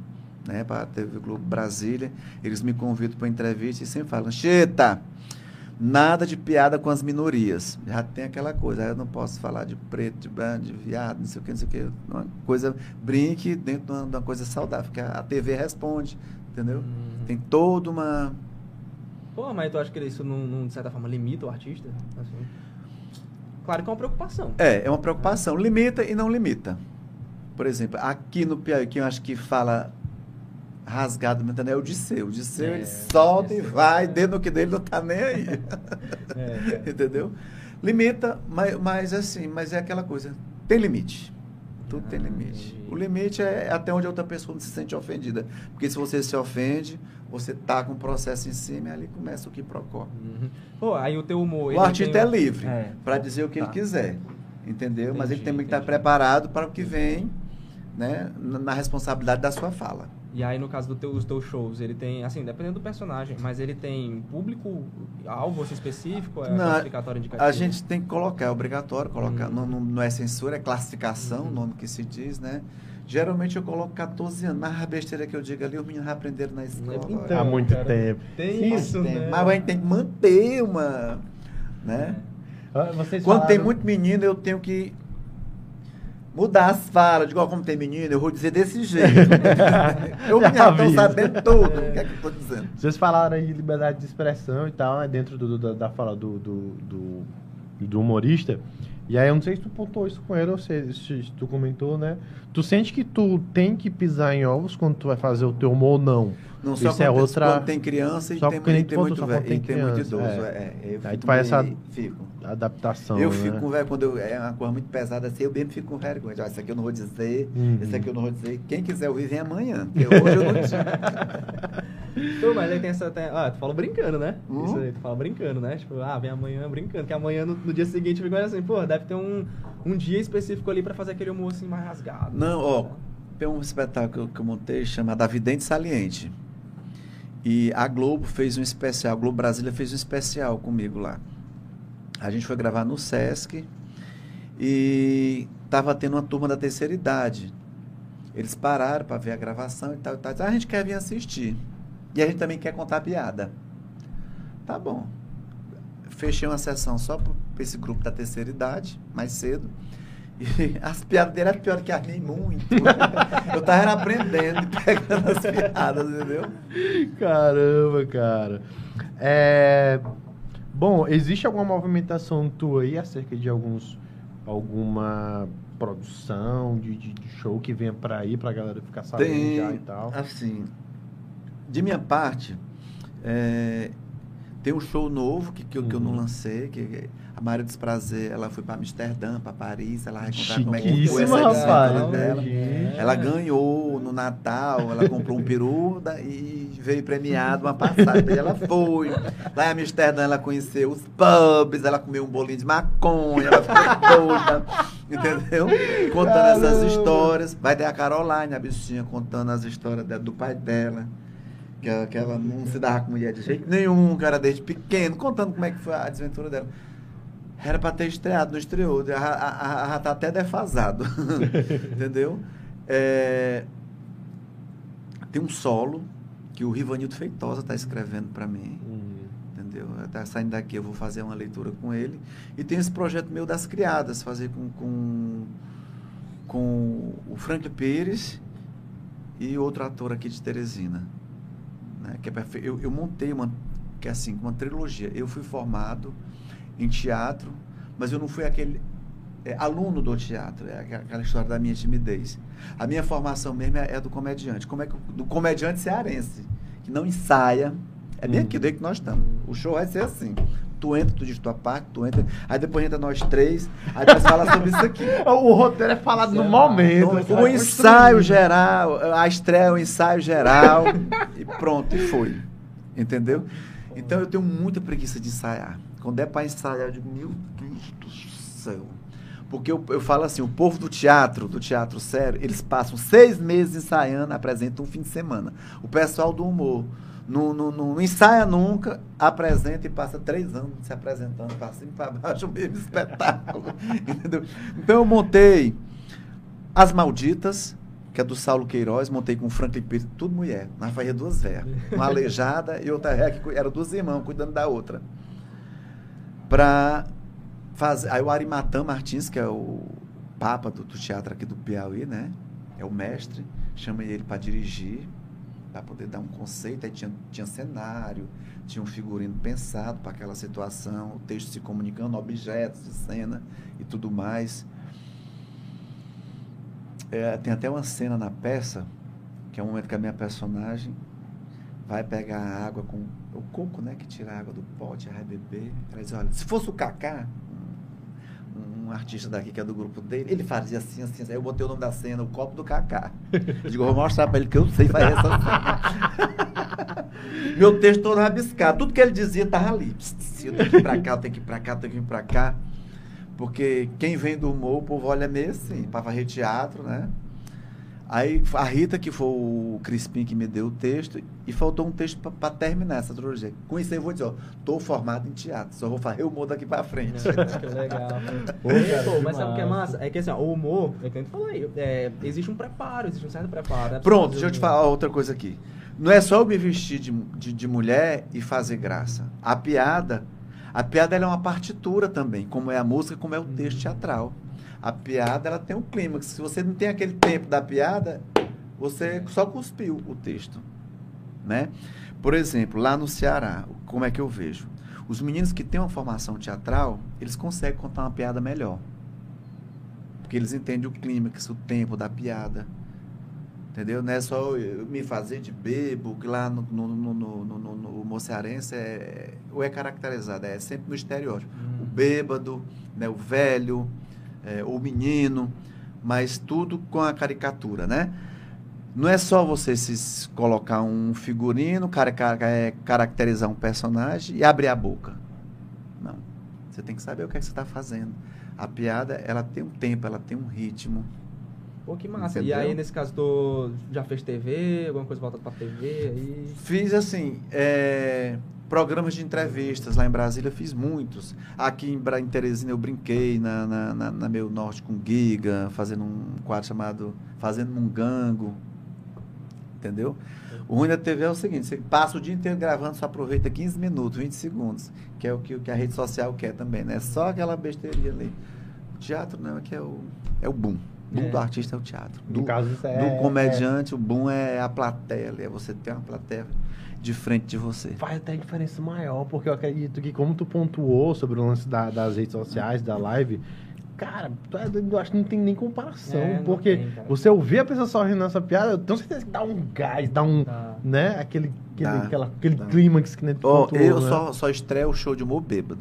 né? Para a TV Globo Brasília. Eles me convidam para entrevista e sempre falam: Cheta, nada de piada com as minorias. Já tem aquela coisa, aí eu não posso falar de preto, de branco, de viado, não sei o que, não sei o que. Uma coisa, brinque dentro de uma, de uma coisa saudável, que a, a TV responde, entendeu? Uhum. Tem toda uma. Pô, mas tu acha que isso não, não, de certa forma, limita o artista? Assim? Claro que é uma preocupação. É, é uma preocupação. Limita e não limita. Por exemplo, aqui no Piauí, que eu acho que fala rasgado, né, é o Disseu. O Disseu, É, ele solta e Disseu, vai, é. dentro que dele não tá nem aí. É, é. Entendeu? Limita, mas, mas assim, mas é aquela coisa. Tem limite. Tudo tem limite. entendi. O limite é até onde a outra pessoa não se sente ofendida. Porque se você se ofende, você tá com o processo em cima e ali começa o que procura. Uhum. Pô, aí o teu humor... O artista tem é livre É. para dizer o que Tá. ele quiser, entendeu? Mas ele Entendi, tem que estar entendi. preparado para o que vem, né? Na responsabilidade da sua fala. E aí, no caso dos teu, teus shows, ele tem, assim, dependendo do personagem, mas ele tem público, alvo assim, específico, é Não, classificatório indicativo? A gente tem que colocar, é obrigatório colocar. Hum. Não, não, não é censura, é classificação, o nome que se diz, né? Geralmente eu coloco 14 anos, mas a besteira que eu digo ali, os meninos aprenderam na escola. Então, Há muito cara, tempo. Tem Sim, isso, tem, né? Mas a gente tem que manter uma. Né? Vocês Quando tem falaram- muito menino, eu tenho que mudar as falas. Igual como tem menino, eu vou dizer desse jeito. eu vi estou sabendo tudo. O que é que eu estou dizendo? Vocês falaram aí de liberdade de expressão e tal, né, dentro do, do- da fala do, do, do, do humorista. E aí eu não sei se tu pontuou isso com ele ou se, se tu comentou, né? Tu sente que tu tem que pisar em ovos quando tu vai fazer o teu humor ou não? Não só Isso é outra- quando tem criança e só tem, tem falou, muito velho. tem tem muito idoso. é. É. Aí tu faz essa- Fico. Adaptação, Eu né? fico com vergonha, quando eu, é uma coisa muito pesada assim, eu mesmo fico com vergonha. Ah, Isso aqui eu não vou dizer, Uhum. esse aqui eu não vou dizer. Quem quiser ouvir, vem amanhã. Porque hoje eu não. Pô, mas aí tem essa. Tem, ah, tu fala brincando, né? Hum? Isso aí, tu fala brincando, né? Tipo, ah, vem amanhã brincando. Que amanhã, no, no dia seguinte, fica assim, pô, deve ter um, um dia específico ali pra fazer aquele humor assim mais rasgado. Não, ó, tem um espetáculo que eu montei chamado A Vidente Saliente. E a Globo fez um especial, a Globo Brasília fez um especial comigo lá. A gente foi gravar no Sesc e tava tendo uma turma da terceira idade. Eles pararam para ver a gravação e tal, e tal. Ah, a gente quer vir assistir. E a gente também quer contar piada. Tá bom. Fechei uma sessão só para esse grupo da terceira idade, mais cedo. E as piadas dele eram pior que a minha muito. Eu tava aprendendo e pegando as piadas, entendeu? Caramba, cara. É... Bom, existe alguma movimentação tua aí acerca de alguns alguma produção de, de- show que venha pra aí pra galera ficar sabendo Tem, já e tal? assim, de minha parte, é, tem um show novo que, que, eu, que eu não Uhum. lancei, que a Maria Desprazer, ela foi para Amsterdã, para Paris, ela vai contar como é que foi essa rapaz. dela. né? Ela ganhou no Natal, ela comprou um peru da- e veio premiado uma passagem. Daí ela foi. Lá em Amsterdã ela conheceu os pubs, ela comeu um bolinho de maconha, ela ficou doida, entendeu? Contando essas Caramba. histórias. Vai ter a Caroline, a bichinha, contando as histórias da- do pai dela. Que ela, que ela não se dava com mulher de jeito nenhum, que era desde pequeno, contando como é que foi a desventura dela. Era pra ter estreado, não estreou. Já, já- já tá até defasado. Entendeu? É, tem um solo que o Rivanildo Feitosa está escrevendo para mim. Hum. Entendeu? Tá saindo daqui, eu vou fazer uma leitura com ele. E tem esse projeto meu das criadas, fazer com, com, com o Franklin Pires e outro ator aqui de Teresina. Né? Que é eu, eu montei uma, que é assim, uma trilogia. Eu fui formado em teatro, mas eu não fui aquele é, aluno do teatro, é aquela- história da minha timidez. A minha formação mesmo é, é do comediante, como é que, do comediante cearense, que não ensaia. É bem Hum. aqui daí que nós estamos. O show vai ser assim. Tu entra, tu diz tua parte, tu entra, aí depois entra nós três, aí depois fala sobre isso aqui. O roteiro é falado no momento. Então, você o vai ensaio geral, a estreia, o ensaio geral, e pronto, e foi. Entendeu? Então eu tenho muita preguiça de ensaiar. Quando é para ensaiar, eu digo, meu Deus do céu. Porque eu, eu falo assim, o povo do teatro, do teatro sério, eles passam seis meses ensaiando, apresentam um fim de semana. O pessoal do humor não, não, não ensaia nunca, apresenta e passa três anos se apresentando para cima e para baixo, o mesmo espetáculo. Entendeu? Então eu montei As Malditas, que é do Saulo Queiroz, montei com o Franklin Pires, tudo mulher. Nós fazia duas velhas. Uma aleijada e outra ré, que eram duas irmãs, cuidando da outra. Pra fazer. Aí o Arimatã Martins, que é o papa do, do teatro aqui do Piauí, né? É o mestre. Chamei ele para dirigir, para poder dar um conceito. Aí tinha, tinha cenário, tinha um figurino pensado para aquela situação, o texto se comunicando, objetos de cena e tudo mais. É, tem até uma cena na peça, que é um momento que a minha personagem vai pegar a água com o coco, né, que tira a água do pote, vai beber. Ela diz, olha, se fosse o Kaká, um, artista daqui que é do grupo dele, ele fazia assim, assim, assim. Aí eu botei o nome da cena, o copo do Kaká. Eu digo, vou mostrar pra ele que eu sei fazer essa cena. Meu texto todo rabiscado, tudo que ele dizia tava ali. Pss, pss, Eu tenho que ir pra cá, eu tenho que ir pra cá, eu tenho que ir pra cá. Porque quem vem do humor, o povo olha meio assim, para varrer teatro, né? Aí a Rita, que foi o Crispim que me deu o texto, e faltou um texto para terminar essa trilogia. Com isso aí eu vou dizer, ó, tô formado em teatro, só vou fazer o humor daqui para frente. que legal. Pô, pô, mas sabe o que é massa? É que assim, ó, o humor, é que a gente falou aí, é, existe um preparo, existe um certo preparo. né? Pronto, deixa eu te falar outra coisa aqui. Não é só eu me vestir de, de, de mulher e fazer graça. A piada, a piada ela é uma partitura também, como é a música, como é o texto teatral. A piada ela tem um clímax. Se você não tem aquele tempo da piada, você só cuspiu o texto, né? Por exemplo, lá no Ceará, como é que eu vejo? Os meninos que têm uma formação teatral, eles conseguem contar uma piada melhor. Porque eles entendem o clímax, o tempo da piada. Entendeu? Não é só eu me fazer de bebo, que lá no, no, no, no, no, no mocearense é, ou é caracterizado, é sempre no estereótipo. Hum. O bêbado, né, o velho, é, o menino, mas tudo com a caricatura, né? Não é só você se colocar um figurino, cara, cara, é, caracterizar um personagem e abrir a boca. Não. Você tem que saber o que, é que você está fazendo. A piada, ela tem um tempo, ela tem um ritmo. Pô, que massa. Entendeu? E aí, nesse caso, tu já fez TV, alguma coisa voltada pra TV aí? Fiz assim, é, programas de entrevistas lá em Brasília, fiz muitos. Aqui em, em Teresina eu brinquei na, na, na, na Meu Norte com Giga, fazendo um quadro chamado Fazendo Mungango. Entendeu? O ruim da TV é o seguinte, você passa o dia inteiro gravando, só aproveita 15 minutos, 20 segundos, que é o que, o que a rede social quer também, né? Só aquela besteirinha ali. O teatro não, é que é o, é o boom. O boom É. do artista é o teatro. No Do, caso, isso é, do comediante, o boom é a plateia ali, é você ter uma plateia de frente de você. faz até diferença maior, porque eu acredito que como tu pontuou sobre o lance da- das redes sociais, da live, cara, tu é eu acho que não tem nem comparação, É, porque tem, você ouvir a pessoa sorrindo nessa piada, eu tenho certeza que dá um gás, dá um, Tá. né, aquele, aquele, Dá, aquela, aquele dá. clímax que nem tu Ó, pontuou, eu né? só, só estreio o show de humor bêbado.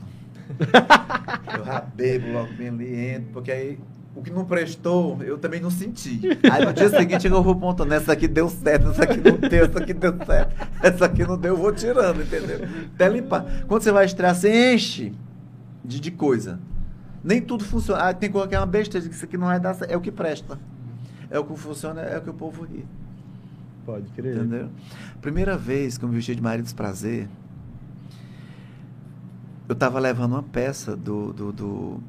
eu já bebo logo bem ali, entro, porque aí o que não prestou, eu também não senti. Aí no dia seguinte eu vou pontuando, essa aqui deu certo, essa aqui não deu, essa aqui deu certo, essa aqui não deu, eu vou tirando, entendeu? Até limpar. Quando você vai estrear, você enche de, de coisa. Nem tudo funciona. Ah, tem coisa que é uma besteira, que isso aqui não vai dar certo. É o que presta. É o que funciona, é o que o povo ri. Pode crer. Entendeu? Primeira vez que eu me vesti de Maridos Prazer, eu tava levando uma peça do, do, do,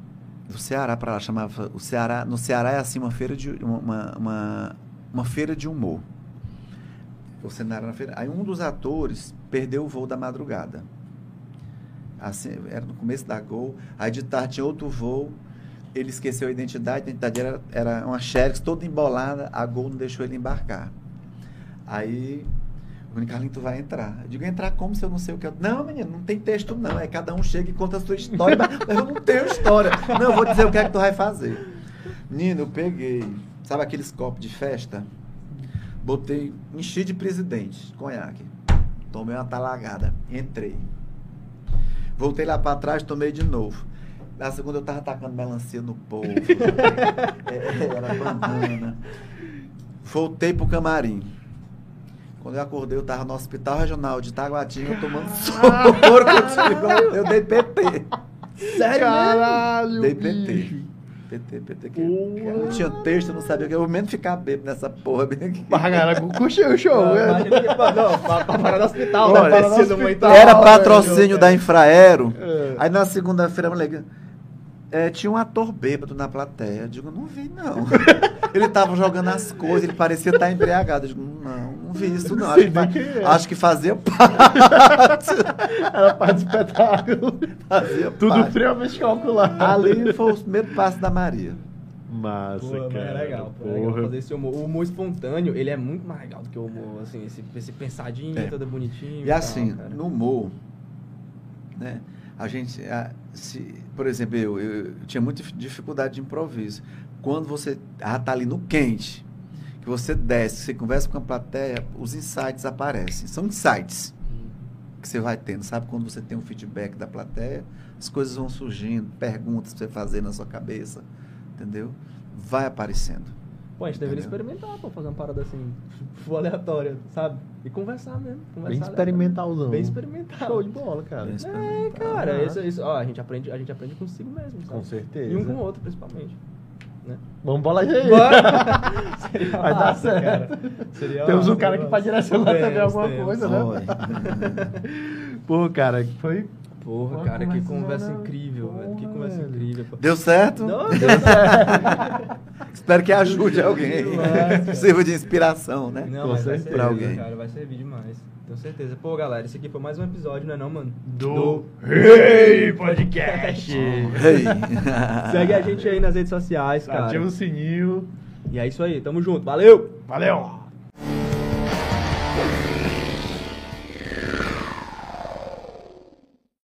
do Ceará para lá, chamava o Ceará, no Ceará é assim uma feira de uma, uma, uma feira de humor. O cenário na feira. Aí um dos atores perdeu o voo da madrugada. Assim, era no começo da Gol, aí de tarde tinha outro voo, ele esqueceu a identidade, a identidade era, era uma Xerox toda embolada, a Gol não deixou ele embarcar. Aí, o menino Carlinhos, tu vai entrar. Eu digo, entrar como se eu não sei o que? Eu, não, menino, não tem texto não. É cada um chega e conta a sua história. mas eu não tenho história. Não, eu vou dizer o que é que tu vai fazer. Menino, eu peguei, sabe aqueles copos de festa? Botei, enchi de presidente, conhaque. Tomei uma talagada, entrei. Voltei lá pra trás, tomei de novo. Na segunda eu tava tacando melancia no povo. É, era banana. Voltei pro camarim. Quando eu acordei, eu tava no hospital regional de Taguatinga tomando soro. que eu, dei PT. Sério Caralho, Dei bicho. PT. PT, PT. Que, eu não tinha texto, eu não sabia o que. Eu menos ficar bêbado nessa porra bem aqui. Mas, cara, curtiu o show, Não, é. que, pô, não, pra, pra parar no hospital, Olha, né? parar no hospital. muito... Era patrocínio velho. da Infraero. É. Aí na segunda-feira, moleque, é, tinha um ator bêbado na plateia. Eu digo, não vi, não. ele tava jogando as coisas, ele parecia estar embriagado. Eu digo, não, não vi isso, não. Acho que, fa- é. acho que fazia parte. Era parte do espetáculo. Fazia Tudo parte. friamente calculado. Ali foi o primeiro passo da Maria. Massa, Pô, mas cara. é legal, pô, é legal porra. fazer esse humor. O humor espontâneo, ele é muito mais legal do que o humor, assim, esse, esse pensadinho, É. todo bonitinho. E assim, tal, cara. no humor, né? A gente, a- se, por exemplo, eu, eu, eu tinha muita dif- dificuldade de improviso. Quando você ah, tá ali no quente, que você desce, você conversa com a plateia, os insights aparecem. São insights que você vai tendo, sabe? Quando você tem um feedback da plateia, as coisas vão surgindo, perguntas pra você fazer na sua cabeça, entendeu? Vai aparecendo. Pô, a gente deveria experimentar, pô, fazer uma parada assim, full aleatória, sabe? E conversar mesmo. Conversar Bem experimentalzão. Bem experimental. Show de bola, cara. Bem É, cara, Ah. isso, isso, ó, a gente aprende, a gente aprende consigo mesmo, sabe? Com certeza. E um com o outro, principalmente. Né? Vamos bolar isso aí. Bora! Seria Vai dar massa, certo. cara. Seria Temos um massa, cara seria aqui pra massa. direcionar também Temos, alguma temos. coisa, né? Pô, cara, foi. Porra, Uma cara, que conversa incrível, velho. Que conversa velho. incrível. pô. Deu certo? Não, Espero que ajude alguém. Nossa. Sirva de inspiração, né? Não, vai servir, Pra alguém. cara, vai servir demais. Tenho certeza. Pô, galera, esse aqui foi mais um episódio, não é não, mano? Do Hey Podcast! Ei. Segue a gente aí nas redes sociais, cara. Ativa o sininho. E é isso aí, tamo junto. Valeu! Valeu!